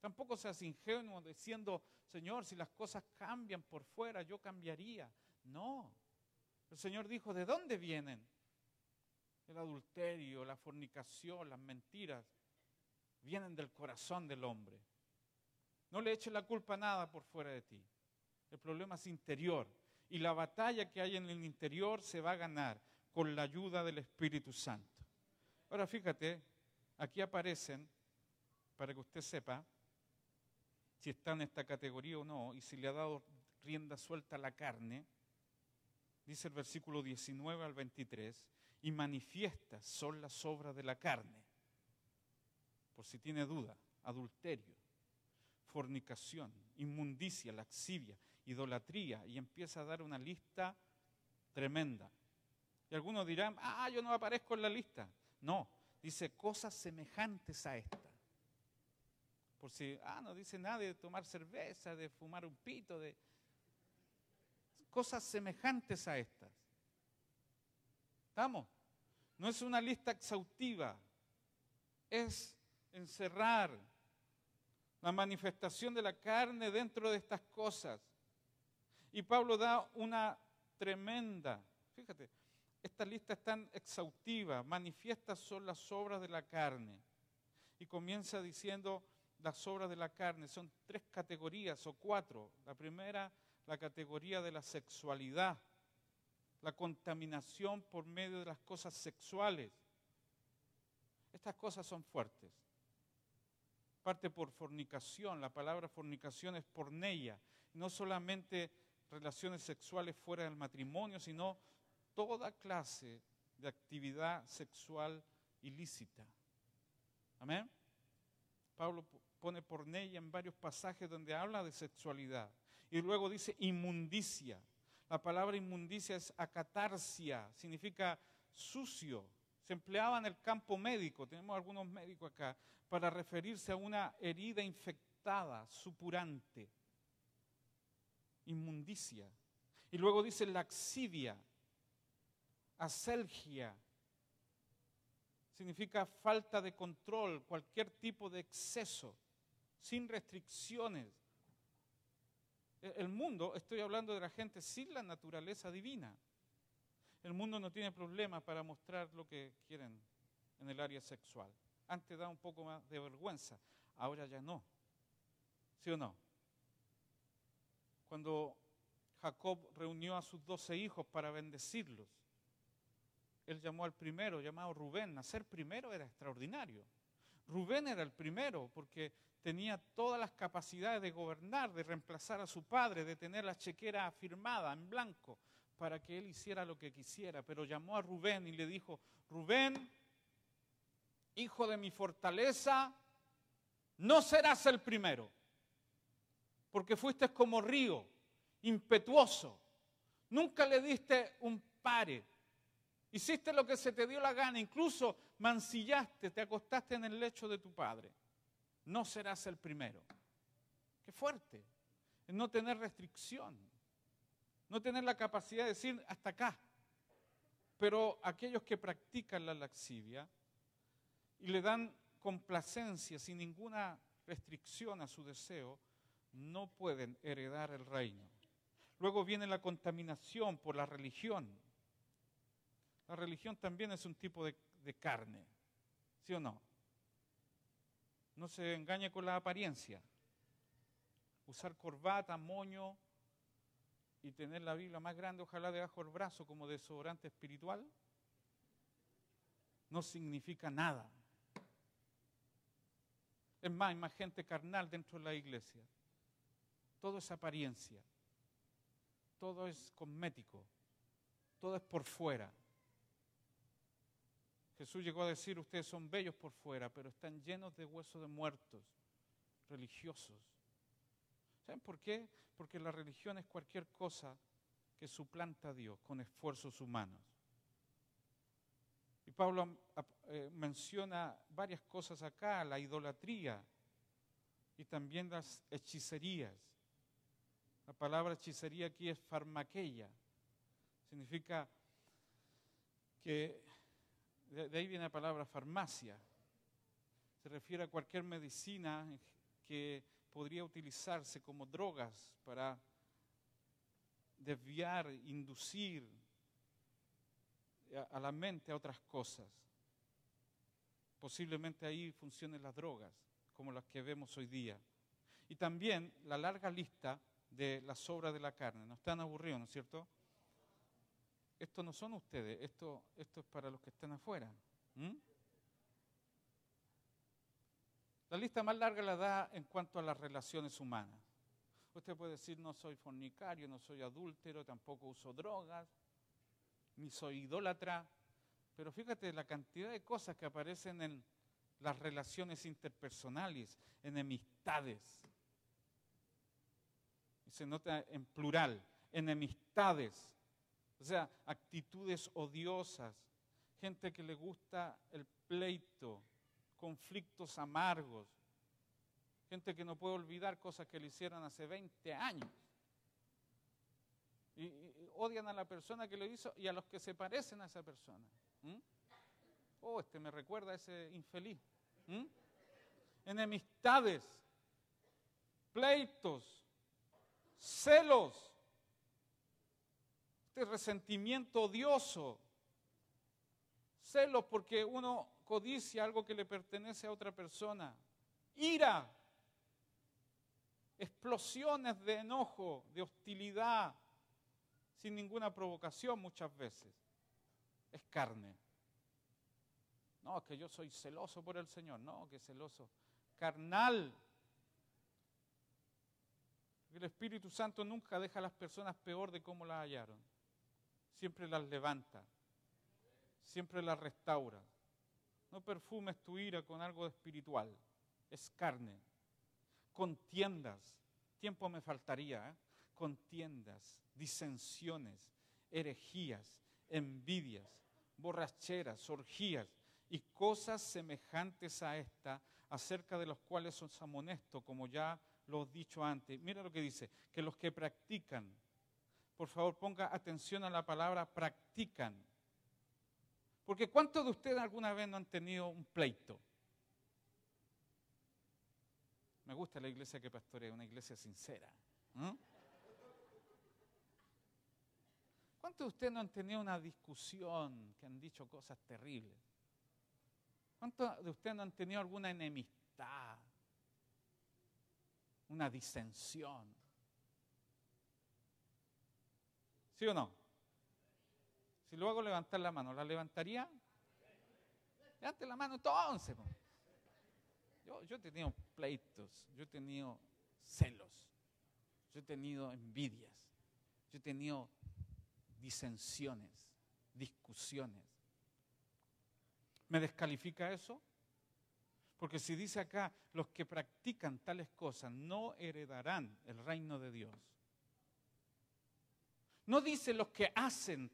Tampoco seas ingenuo diciendo, Señor, si las cosas cambian por fuera, yo cambiaría. No. El Señor dijo, ¿de dónde vienen? El adulterio, la fornicación, las mentiras, vienen del corazón del hombre. No le eches la culpa a nada por fuera de ti. El problema es interior. Y la batalla que hay en el interior se va a ganar con la ayuda del Espíritu Santo. Ahora fíjate, aquí aparecen, para que usted sepa, si está en esta categoría o no, y si le ha dado rienda suelta a la carne, dice el versículo 19 al 23, y manifiestas son las obras de la carne, por si tiene duda, adulterio, fornicación, inmundicia, laxivia, idolatría, y empieza a dar una lista tremenda. Y algunos dirán, ah, yo no aparezco en la lista. No, dice cosas semejantes a esta. Por si, ah, no dice nada de tomar cerveza, de fumar un pito, de cosas semejantes a estas. ¿Estamos? No es una lista exhaustiva, es encerrar la manifestación de la carne dentro de estas cosas. Y Pablo da una tremenda, fíjate, esta lista es tan exhaustiva, manifiestas son las obras de la carne. Y comienza diciendo las obras de la carne, son tres categorías o cuatro. La primera, la categoría de la sexualidad, la contaminación por medio de las cosas sexuales. Estas cosas son fuertes. Parte por fornicación, la palabra fornicación es porneia, no solamente relaciones sexuales fuera del matrimonio, sino toda clase de actividad sexual ilícita. Amén. Pablo pone porneia en varios pasajes donde habla de sexualidad. Y luego dice inmundicia. La palabra inmundicia es acatarsia, significa sucio. Se empleaba en el campo médico, tenemos algunos médicos acá, para referirse a una herida infectada, supurante inmundicia. Y luego dice laxivia, aselgia, significa falta de control, cualquier tipo de exceso, sin restricciones. E, el mundo, estoy hablando de la gente sin la naturaleza divina. El mundo no tiene problema para mostrar lo que quieren en el área sexual. Antes da un poco más de vergüenza, ahora ya no. ¿Sí o no? cuando Jacob reunió a sus doce hijos para bendecirlos. Él llamó al primero, llamado Rubén. Nacer primero era extraordinario. Rubén era el primero porque tenía todas las capacidades de gobernar, de reemplazar a su padre, de tener la chequera firmada en blanco para que él hiciera lo que quisiera. Pero llamó a Rubén y le dijo, Rubén, hijo de mi fortaleza, no serás el primero porque fuiste como río, impetuoso. Nunca le diste un pare. Hiciste lo que se te dio la gana, incluso mancillaste, te acostaste en el lecho de tu padre. No serás el primero. Qué fuerte. Es no tener restricción. No tener la capacidad de decir hasta acá. Pero aquellos que practican la laxivia y le dan complacencia sin ninguna restricción a su deseo, no pueden heredar el reino. Luego viene la contaminación por la religión. La religión también es un tipo de, carne, ¿sí o no? No se engañe con la apariencia. Usar corbata, moño y tener la Biblia más grande, ojalá debajo del brazo como desodorante espiritual, no significa nada. Es más, hay más gente carnal dentro de la iglesia todo es apariencia, todo es cosmético, todo es por fuera. Jesús llegó a decir, ustedes son bellos por fuera, pero están llenos de huesos de muertos, religiosos. ¿Saben por qué? Porque la religión es cualquier cosa que suplanta a Dios con esfuerzos humanos. Y Pablo eh, menciona varias cosas acá, la idolatría, y también las hechicerías. La palabra hechicería aquí es farmaqueia. Significa que de ahí viene la palabra farmacia. Se refiere a cualquier medicina que podría utilizarse como drogas para desviar, inducir a la mente a otras cosas. Posiblemente ahí funcionen las drogas, como las que vemos hoy día. Y también la larga lista de las obras de la carne. No están aburridos, ¿no es cierto? Esto no son ustedes, esto, esto es para los que están afuera. La lista más larga la da en cuanto a las relaciones humanas. Usted puede decir, no soy fornicario, no soy adúltero, tampoco uso drogas, ni soy idólatra. Pero fíjate la cantidad de cosas que aparecen en las relaciones interpersonales, enemistades. Y se nota en plural, enemistades. O sea, actitudes odiosas, gente que le gusta el pleito, conflictos amargos, gente que no puede olvidar cosas que le hicieron hace 20 años. Y, odian a la persona que lo hizo y a los que se parecen a esa persona. Oh, este me recuerda a ese infeliz. Enemistades, pleitos, celos, este resentimiento odioso, celos porque uno codicia algo que le pertenece a otra persona, ira, explosiones de enojo, de hostilidad, sin ninguna provocación muchas veces. Es carne. No, es que yo soy celoso por el Señor. No, que celoso. Carnal. El Espíritu Santo nunca deja a las personas peor de cómo las hallaron. Siempre las levanta. Siempre las restaura. No perfumes tu ira con algo espiritual, es carne. Contiendas, tiempo me faltaría, ¿eh? contiendas, disensiones, herejías, envidias, borracheras, orgías y cosas semejantes a esta, acerca de los cuales os amonesto, como ya lo he dicho antes. Mira lo que dice, que los que practican, por favor ponga atención a la palabra practican porque ¿cuántos de ustedes alguna vez no han tenido un pleito? Me gusta la iglesia que pastorea, una iglesia sincera. ¿Cuántos de ustedes no han tenido una discusión, que han dicho cosas terribles? ¿Cuántos de ustedes no han tenido alguna enemistad? Una disensión. ¿Sí o no? Si luego hago levantar la mano, ¿la levantaría? Levante la mano entonces. Yo, yo he tenido pleitos, yo he tenido celos, yo he tenido envidias, yo he tenido disensiones, discusiones. ¿Me descalifica eso? Porque si dice acá, los que practican tales cosas no heredarán el reino de Dios. No dice los que hacen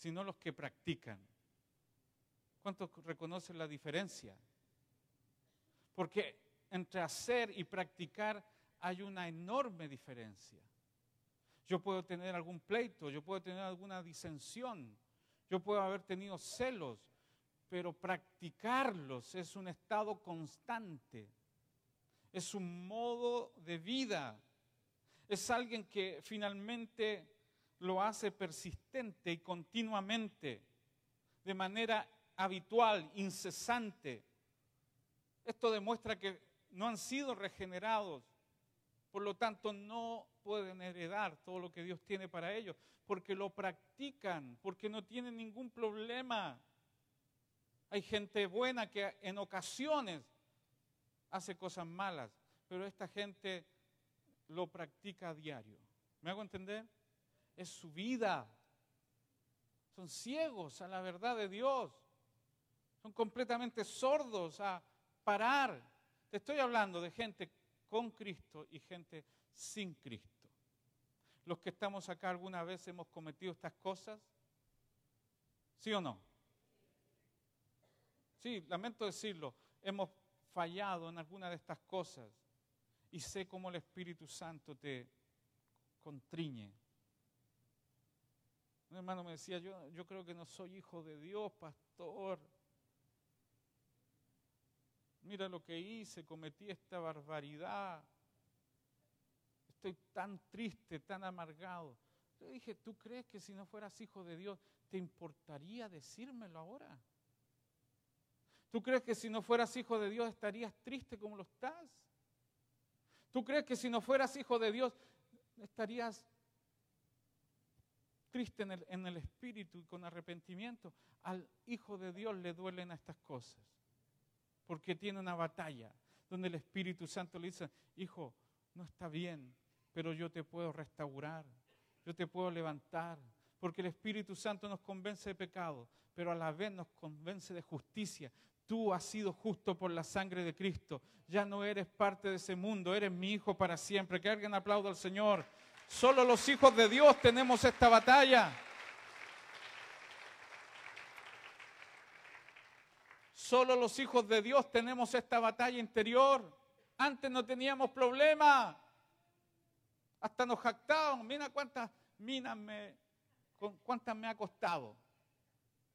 sino los que practican. ¿Cuántos reconocen la diferencia? Porque entre hacer y practicar hay una enorme diferencia. Yo puedo tener algún pleito, yo puedo tener alguna disensión, yo puedo haber tenido celos, pero practicarlos es un estado constante, es un modo de vida, es alguien que finalmente lo hace persistente y continuamente, de manera habitual, incesante. Esto demuestra que no han sido regenerados, por lo tanto no pueden heredar todo lo que Dios tiene para ellos, porque lo practican, porque no tienen ningún problema. Hay gente buena que en ocasiones hace cosas malas, pero esta gente lo practica a diario. ¿Me hago entender? es su vida. Son ciegos a la verdad de Dios. Son completamente sordos a parar. Te estoy hablando de gente con Cristo y gente sin Cristo. Los que estamos acá alguna vez hemos cometido estas cosas. ¿Sí o no? Sí, lamento decirlo. Hemos fallado en alguna de estas cosas y sé cómo el Espíritu Santo te contriñe. Un hermano me decía, yo, yo creo que no soy hijo de Dios, pastor. Mira lo que hice, cometí esta barbaridad. Estoy tan triste, tan amargado. Yo dije, ¿tú crees que si no fueras hijo de Dios, te importaría decírmelo ahora? ¿Tú crees que si no fueras hijo de Dios estarías triste como lo estás? ¿Tú crees que si no fueras hijo de Dios estarías triste en el, en el, espíritu y con arrepentimiento? Al hijo de Dios le duelen estas cosas, porque tiene una batalla donde el Espíritu Santo le dice, hijo, no está bien, pero yo te puedo restaurar, yo te puedo levantar, porque el Espíritu Santo nos convence de pecado, pero a la vez nos convence de justicia, Tú has sido justo por la sangre de Cristo. Ya no eres parte de ese mundo, eres mi hijo para siempre. Que alguien aplaude al Señor. Solo los hijos de Dios tenemos esta batalla. Solo los hijos de Dios tenemos esta batalla interior. Antes no teníamos problema. Hasta nos jactábamos. Mira cuántas minas me, cuántas me ha costado.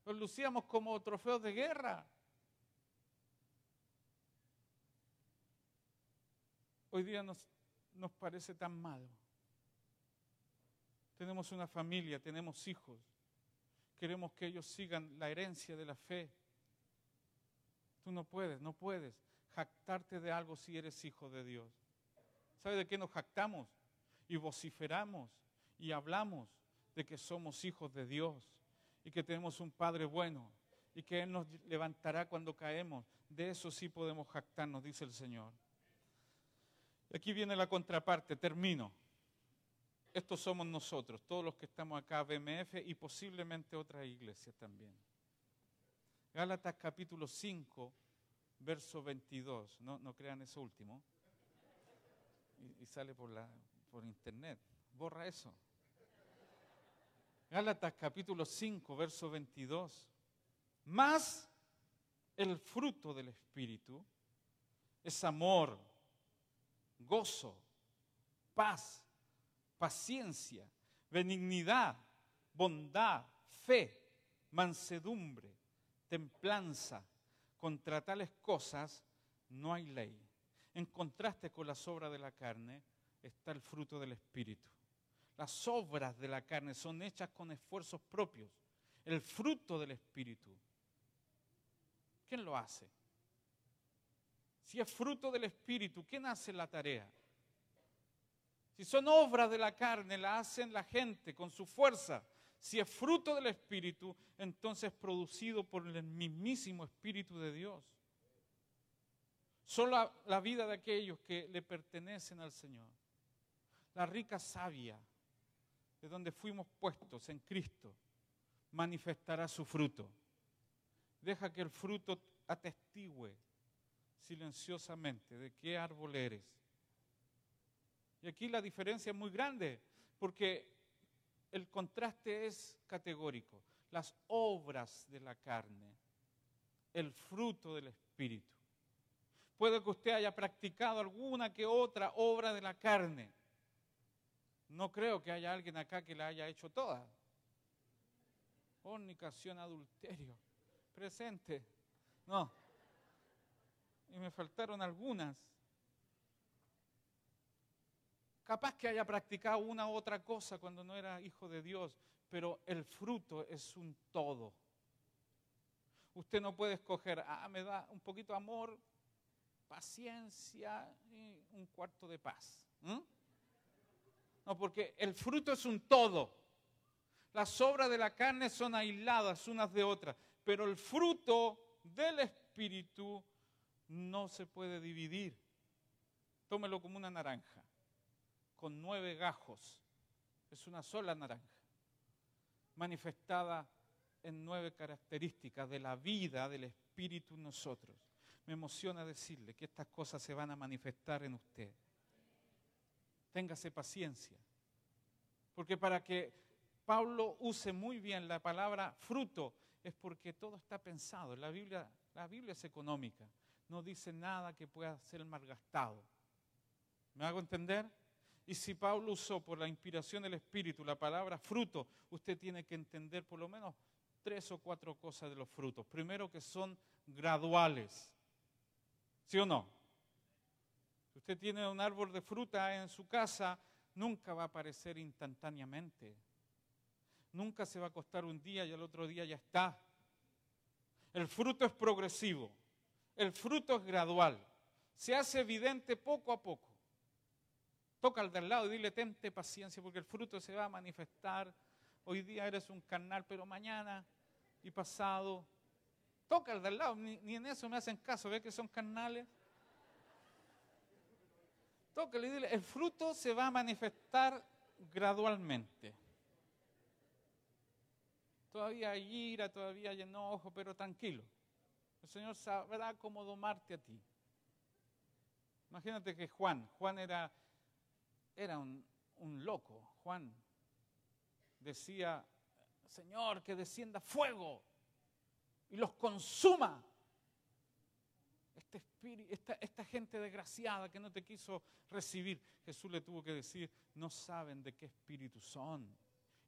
Nos lucíamos como trofeos de guerra. hoy día nos, nos parece tan malo. Tenemos una familia, tenemos hijos. Queremos que ellos sigan la herencia de la fe. Tú no puedes, no puedes jactarte de algo si eres hijo de Dios. ¿Sabe de qué nos jactamos? Y vociferamos y hablamos de que somos hijos de Dios y que tenemos un Padre bueno y que Él nos levantará cuando caemos. De eso sí podemos jactarnos, dice el Señor. Aquí viene la contraparte, termino. Estos somos nosotros, todos los que estamos acá, BMF y posiblemente otras iglesias también. Gálatas capítulo 5, verso 22. No, no crean eso último. Y, y sale por, la, por internet. Borra eso. Gálatas capítulo 5, verso 22. Más el fruto del Espíritu es amor gozo, paz, paciencia, benignidad, bondad, fe, mansedumbre, templanza. Contra tales cosas no hay ley. En contraste con las obras de la carne está el fruto del Espíritu. Las obras de la carne son hechas con esfuerzos propios. El fruto del Espíritu. ¿Quién lo hace? si es fruto del Espíritu, ¿quién hace la tarea? Si son obras de la carne, la hacen la gente con su fuerza. Si es fruto del Espíritu, entonces producido por el mismísimo Espíritu de Dios. Solo la vida de aquellos que le pertenecen al Señor. La rica savia de donde fuimos puestos en Cristo manifestará su fruto. Deja que el fruto atestigue silenciosamente de qué árbol eres. Y aquí la diferencia es muy grande, porque el contraste es categórico. Las obras de la carne, el fruto del Espíritu. Puede que usted haya practicado alguna que otra obra de la carne. No creo que haya alguien acá que la haya hecho toda. Fornicación, adulterio, presente. No, y me faltaron algunas. Capaz que haya practicado una u otra cosa cuando no era hijo de Dios, pero el fruto es un todo. Usted no puede escoger, ah, me da un poquito de amor, paciencia y un cuarto de paz. No, porque el fruto es un todo. Las obras de la carne son aisladas unas de otras, pero el fruto del Espíritu no se puede dividir. Tómelo como una naranja, con nueve gajos. Es una sola naranja, manifestada en nueve características de la vida del Espíritu en nosotros. Me emociona decirle que estas cosas se van a manifestar en usted. Téngase paciencia. Porque para que Pablo use muy bien la palabra fruto es porque todo está pensado. La Biblia, la Biblia es económica no dice nada que pueda ser malgastado. ¿Me hago entender? Y si Pablo usó por la inspiración del Espíritu la palabra fruto, usted tiene que entender por lo menos tres o cuatro cosas de los frutos. Primero que son graduales. ¿Sí o no? Si usted tiene un árbol de fruta en su casa, nunca va a aparecer instantáneamente. Nunca se va a costar un día y al otro día ya está. El fruto es progresivo. El fruto es gradual. Se hace evidente poco a poco. Toca al de al lado y dile, tente paciencia porque el fruto se va a manifestar. Hoy día eres un carnal, pero mañana y pasado. Toca al de al lado, ni, en eso me hacen caso, ¿ves que son carnales? Tócale y dile, el fruto se va a manifestar gradualmente. Todavía hay ira, todavía hay enojo, pero tranquilo. El Señor sabrá cómo domarte a ti. Imagínate que Juan, Juan era era un, loco. Juan decía, Señor, que descienda fuego y los consuma. Este esta, gente desgraciada que no te quiso recibir, Jesús le tuvo que decir, no saben de qué espíritu son.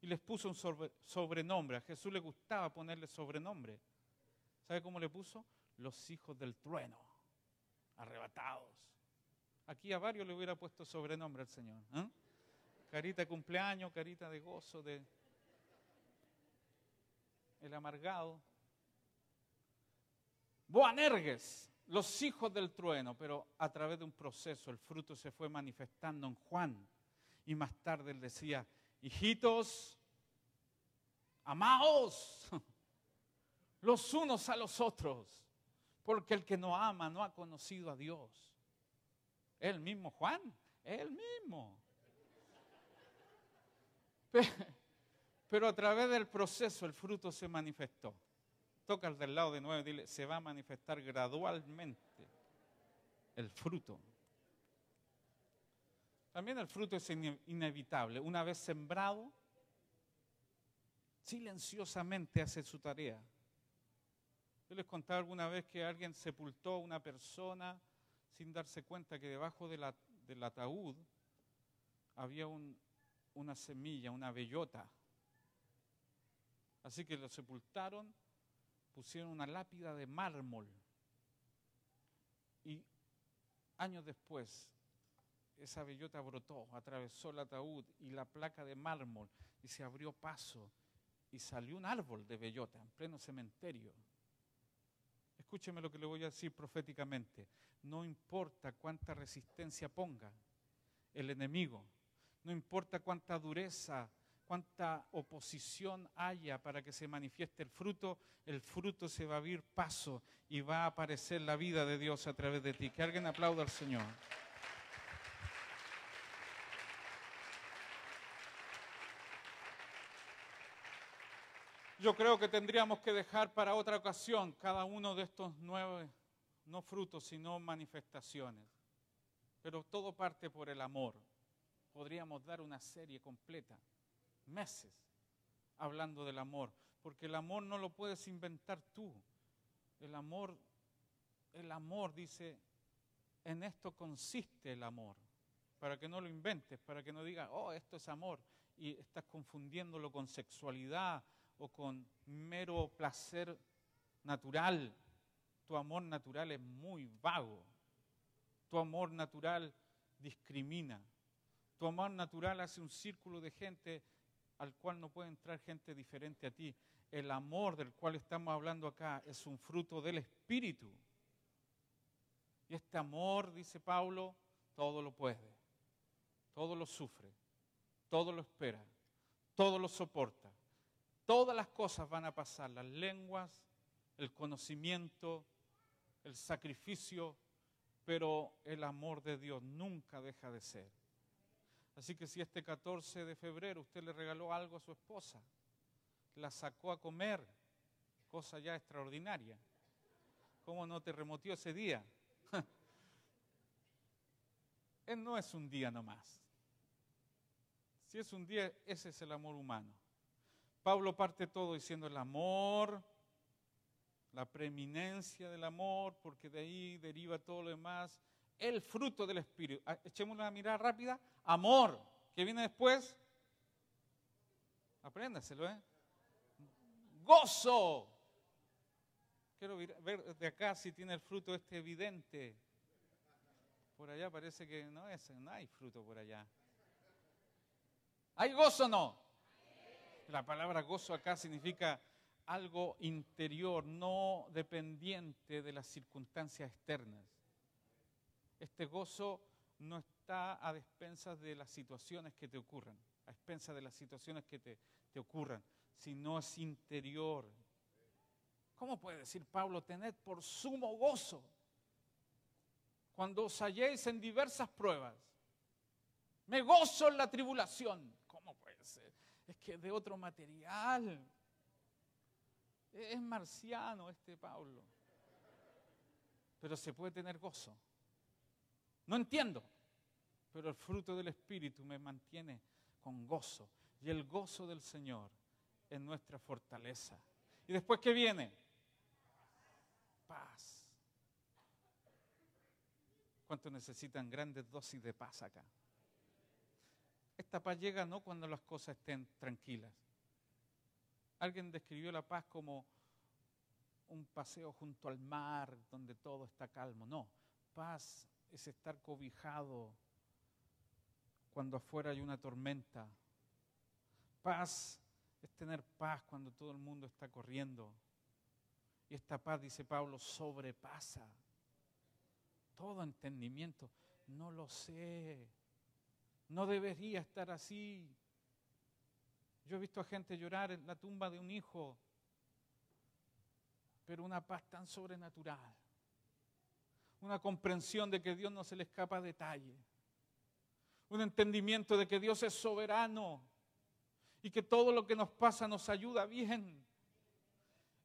Y les puso un sobrenombre. A Jesús le gustaba ponerle sobrenombre. ¿Sabe cómo le puso? Los hijos del trueno, arrebatados. Aquí a varios le hubiera puesto sobrenombre al Señor. ¿eh? Carita de cumpleaños, carita de gozo, de el amargado. Boanerges, los hijos del trueno, pero a través de un proceso el fruto se fue manifestando en Juan. Y más tarde él decía, hijitos, amaos (laughs) los unos a los otros, porque el que no ama no ha conocido a Dios. El mismo Juan, el mismo. (laughs) Pero a través del proceso el fruto se manifestó. Toca al del lado de nuevo y dile, se va a manifestar gradualmente el fruto. También el fruto es inevitable. Una vez sembrado, silenciosamente hace su tarea. Yo les contaba alguna vez que alguien sepultó a una persona sin darse cuenta que debajo del ataúd había una semilla, una bellota. Así que lo sepultaron, pusieron una lápida de mármol. Y años después, esa bellota brotó, atravesó el ataúd y la placa de mármol y se abrió paso y salió un árbol de bellota en pleno cementerio. Escúcheme lo que le voy a decir proféticamente. No importa cuánta resistencia ponga el enemigo, no importa cuánta dureza, cuánta oposición haya para que se manifieste el fruto, el fruto se va a abrir paso y va a aparecer la vida de Dios a través de ti. Que alguien aplauda al Señor. Yo creo que tendríamos que dejar para otra ocasión cada uno de estos nueve, no frutos, sino manifestaciones. Pero todo parte por el amor. Podríamos dar una serie completa, meses, hablando del amor, porque el amor no lo puedes inventar tú. El amor, el amor dice, en esto consiste el amor. Para que no lo inventes, para que no digas, oh, esto es amor, y estás confundiéndolo con sexualidad o con mero placer natural. Tu amor natural es muy vago. Tu amor natural discrimina. Tu amor natural hace un círculo de gente al cual no puede entrar gente diferente a ti. El amor del cual estamos hablando acá es un fruto del Espíritu. Y este amor, dice Pablo, todo lo puede, todo lo sufre, todo lo espera, todo lo soporta. Todas las cosas van a pasar, las lenguas, el conocimiento, el sacrificio, pero el amor de Dios nunca deja de ser. Así que si este 14 de febrero usted le regaló algo a su esposa, la sacó a comer, cosa ya extraordinaria, ¿cómo no te remotió ese día? (laughs) Él no es un día nomás. Si es un día, ese es el amor humano. Pablo parte todo diciendo el amor, la preeminencia del amor, porque de ahí deriva todo lo demás. El fruto del Espíritu. Ah, echemos una mirada rápida. Amor. ¿Qué viene después? Apréndaselo, ¿eh? Gozo. Quiero ver de acá si tiene el fruto este evidente. Por allá parece que no, es, no hay fruto por allá. ¿Hay gozo o no? La palabra gozo acá significa algo interior, no dependiente de las circunstancias externas. Este gozo no está a despensas de las situaciones que te ocurran, a expensas de las situaciones que te, te ocurran, sino es interior. ¿Cómo puede decir Pablo, tened por sumo gozo cuando os halléis en diversas pruebas? Me gozo en la tribulación. ¿Cómo puede ser? Es que de otro material. Es marciano este Pablo. Pero se puede tener gozo. No entiendo. Pero el fruto del Espíritu me mantiene con gozo. Y el gozo del Señor es nuestra fortaleza. ¿Y después qué viene? Paz. ¿Cuántos necesitan grandes dosis de paz acá? Esta paz llega no cuando las cosas estén tranquilas. Alguien describió la paz como un paseo junto al mar donde todo está calmo. No, paz es estar cobijado cuando afuera hay una tormenta. Paz es tener paz cuando todo el mundo está corriendo. Y esta paz, dice Pablo, sobrepasa todo entendimiento. No lo sé. No debería estar así. Yo he visto a gente llorar en la tumba de un hijo, pero una paz tan sobrenatural. Una comprensión de que Dios no se le escapa detalle. Un entendimiento de que Dios es soberano y que todo lo que nos pasa nos ayuda bien.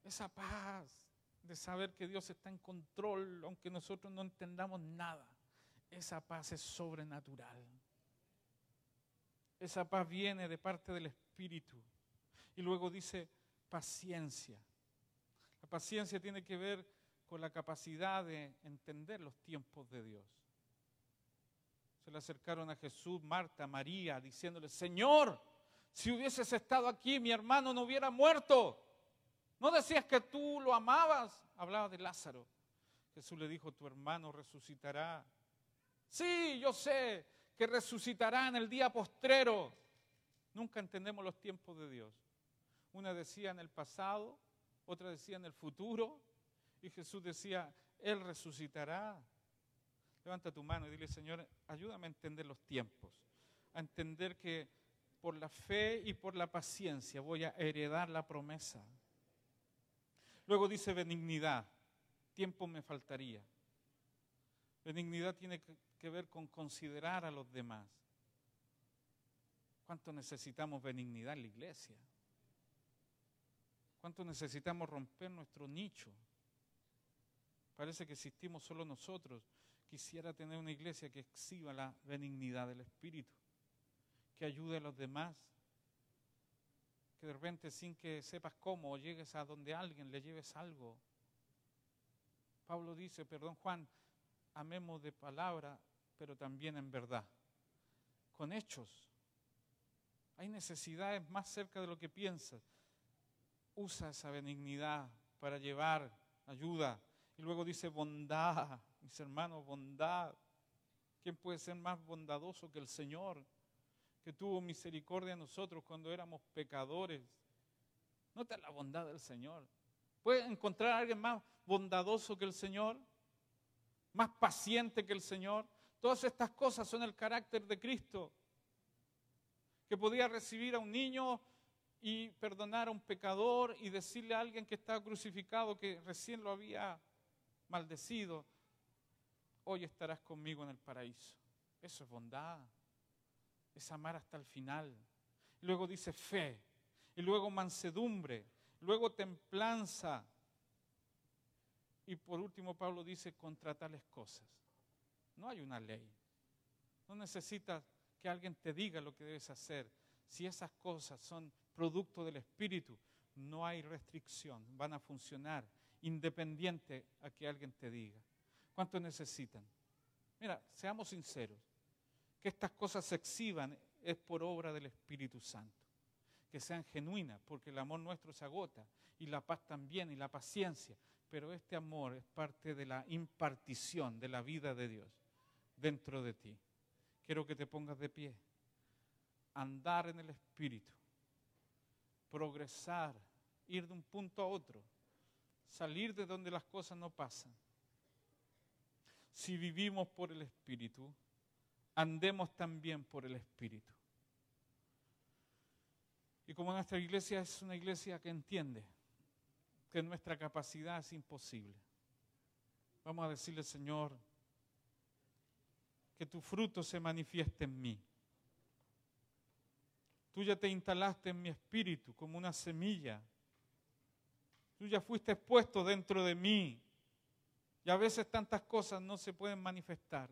Esa paz de saber que Dios está en control, aunque nosotros no entendamos nada. Esa paz es sobrenatural. Esa paz viene de parte del Espíritu. Y luego dice paciencia. La paciencia tiene que ver con la capacidad de entender los tiempos de Dios. Se le acercaron a Jesús, Marta, María, diciéndole, Señor, si hubieses estado aquí, mi hermano no hubiera muerto. ¿No decías que tú lo amabas? Hablaba de Lázaro. Jesús le dijo, tu hermano resucitará. Sí, yo sé, que resucitará en el día postrero. Nunca entendemos los tiempos de Dios. Una decía en el pasado, otra decía en el futuro, y Jesús decía, Él resucitará. Levanta tu mano y dile, Señor, ayúdame a entender los tiempos, a entender que por la fe y por la paciencia voy a heredar la promesa. Luego dice benignidad, tiempo me faltaría. Benignidad tiene que ver con considerar a los demás. ¿Cuánto necesitamos benignidad en la iglesia? ¿Cuánto necesitamos romper nuestro nicho? Parece que existimos solo nosotros. Quisiera tener una iglesia que exhiba la benignidad del Espíritu, que ayude a los demás, que de repente sin que sepas cómo llegues a donde alguien le lleves algo. Pablo dice, perdón Juan, amemos de palabra, pero también en verdad, con hechos. Hay necesidades más cerca de lo que piensas. Usa esa benignidad para llevar ayuda. Y luego dice bondad, mis hermanos, bondad. ¿Quién puede ser más bondadoso que el Señor, que tuvo misericordia de nosotros cuando éramos pecadores? Nota la bondad del Señor. ¿Puede encontrar a alguien más bondadoso que el Señor? ¿Más paciente que el Señor? Todas estas cosas son el carácter de Cristo, que podía recibir a un niño y perdonar a un pecador y decirle a alguien que estaba crucificado que recién lo había maldecido, hoy estarás conmigo en el paraíso. Eso es bondad, es amar hasta el final. luego dice fe, y luego mansedumbre, luego templanza. Y por último Pablo dice contra tales cosas no hay una ley. No necesitas que alguien te diga lo que debes hacer. Si esas cosas son producto del Espíritu, no hay restricción, van a funcionar independiente a que alguien te diga. ¿Cuánto necesitan? Mira, seamos sinceros, que estas cosas se exhiban es por obra del Espíritu Santo, que sean genuinas, porque el amor nuestro se agota, y la paz también, y la paciencia, pero este amor es parte de la impartición de la vida de Dios dentro de ti. Quiero que te pongas de pie, andar en el Espíritu, progresar, ir de un punto a otro, salir de donde las cosas no pasan. Si vivimos por el Espíritu, andemos también por el Espíritu. Y como nuestra iglesia es una iglesia que entiende que nuestra capacidad es imposible, vamos a decirle, Señor, que tu fruto se manifieste en mí. Tú ya te instalaste en mi espíritu como una semilla. Tú ya fuiste expuesto dentro de mí. Y a veces tantas cosas no se pueden manifestar.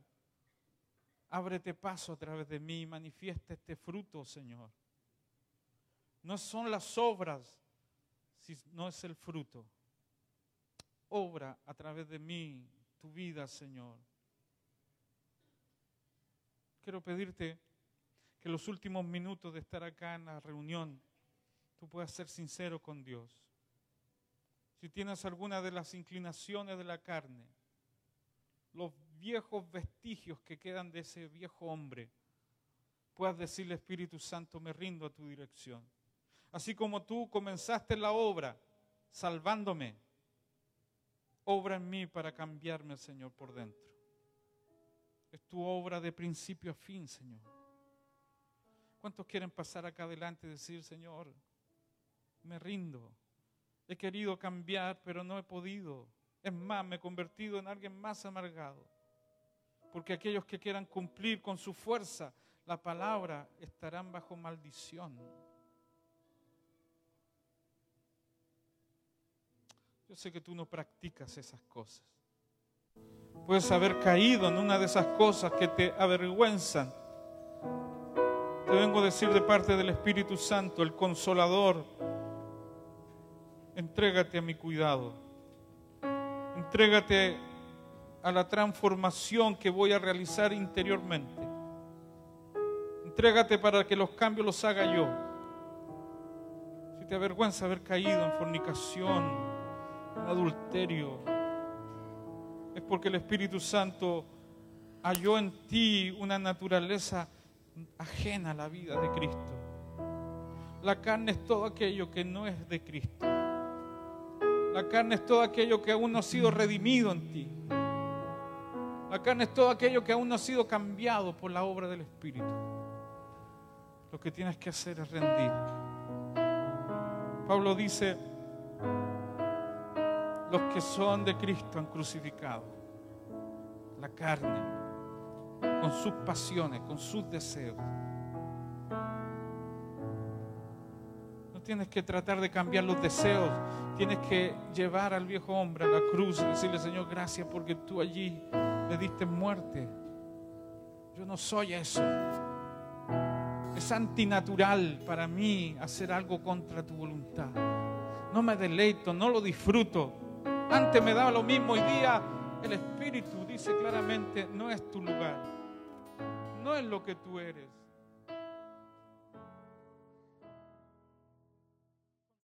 Ábrete paso a través de mí y manifiesta este fruto, Señor. No son las obras, no es el fruto. Obra a través de mí tu vida, Señor. Quiero pedirte que los últimos minutos de estar acá en la reunión, tú puedas ser sincero con Dios. Si tienes alguna de las inclinaciones de la carne, los viejos vestigios que quedan de ese viejo hombre, puedas decirle, Espíritu Santo, me rindo a tu dirección. Así como tú comenzaste la obra salvándome, obra en mí para cambiarme, Señor, por dentro. Es tu obra de principio a fin, Señor. ¿Cuántos quieren pasar acá adelante y decir, Señor, me rindo? He querido cambiar, pero no he podido. Es más, me he convertido en alguien más amargado. Porque aquellos que quieran cumplir con su fuerza la palabra estarán bajo maldición. Yo sé que tú no practicas esas cosas. Puedes haber caído en una de esas cosas que te avergüenzan. Te vengo a decir de parte del Espíritu Santo, el consolador, entrégate a mi cuidado. Entrégate a la transformación que voy a realizar interiormente. Entrégate para que los cambios los haga yo. Si te avergüenza haber caído en fornicación, en adulterio, es porque el Espíritu Santo halló en ti una naturaleza ajena a la vida de Cristo. La carne es todo aquello que no es de Cristo. La carne es todo aquello que aún no ha sido redimido en ti. La carne es todo aquello que aún no ha sido cambiado por la obra del Espíritu. Lo que tienes que hacer es rendir. Pablo dice, los que son de Cristo han crucificado la carne con sus pasiones, con sus deseos. Tienes que tratar de cambiar los deseos, tienes que llevar al viejo hombre a la cruz y decirle, Señor, gracias porque tú allí le diste muerte. Yo no soy eso. Es antinatural para mí hacer algo contra tu voluntad. No me deleito, no lo disfruto. Antes me daba lo mismo, hoy día el Espíritu dice claramente, no es tu lugar, no es lo que tú eres.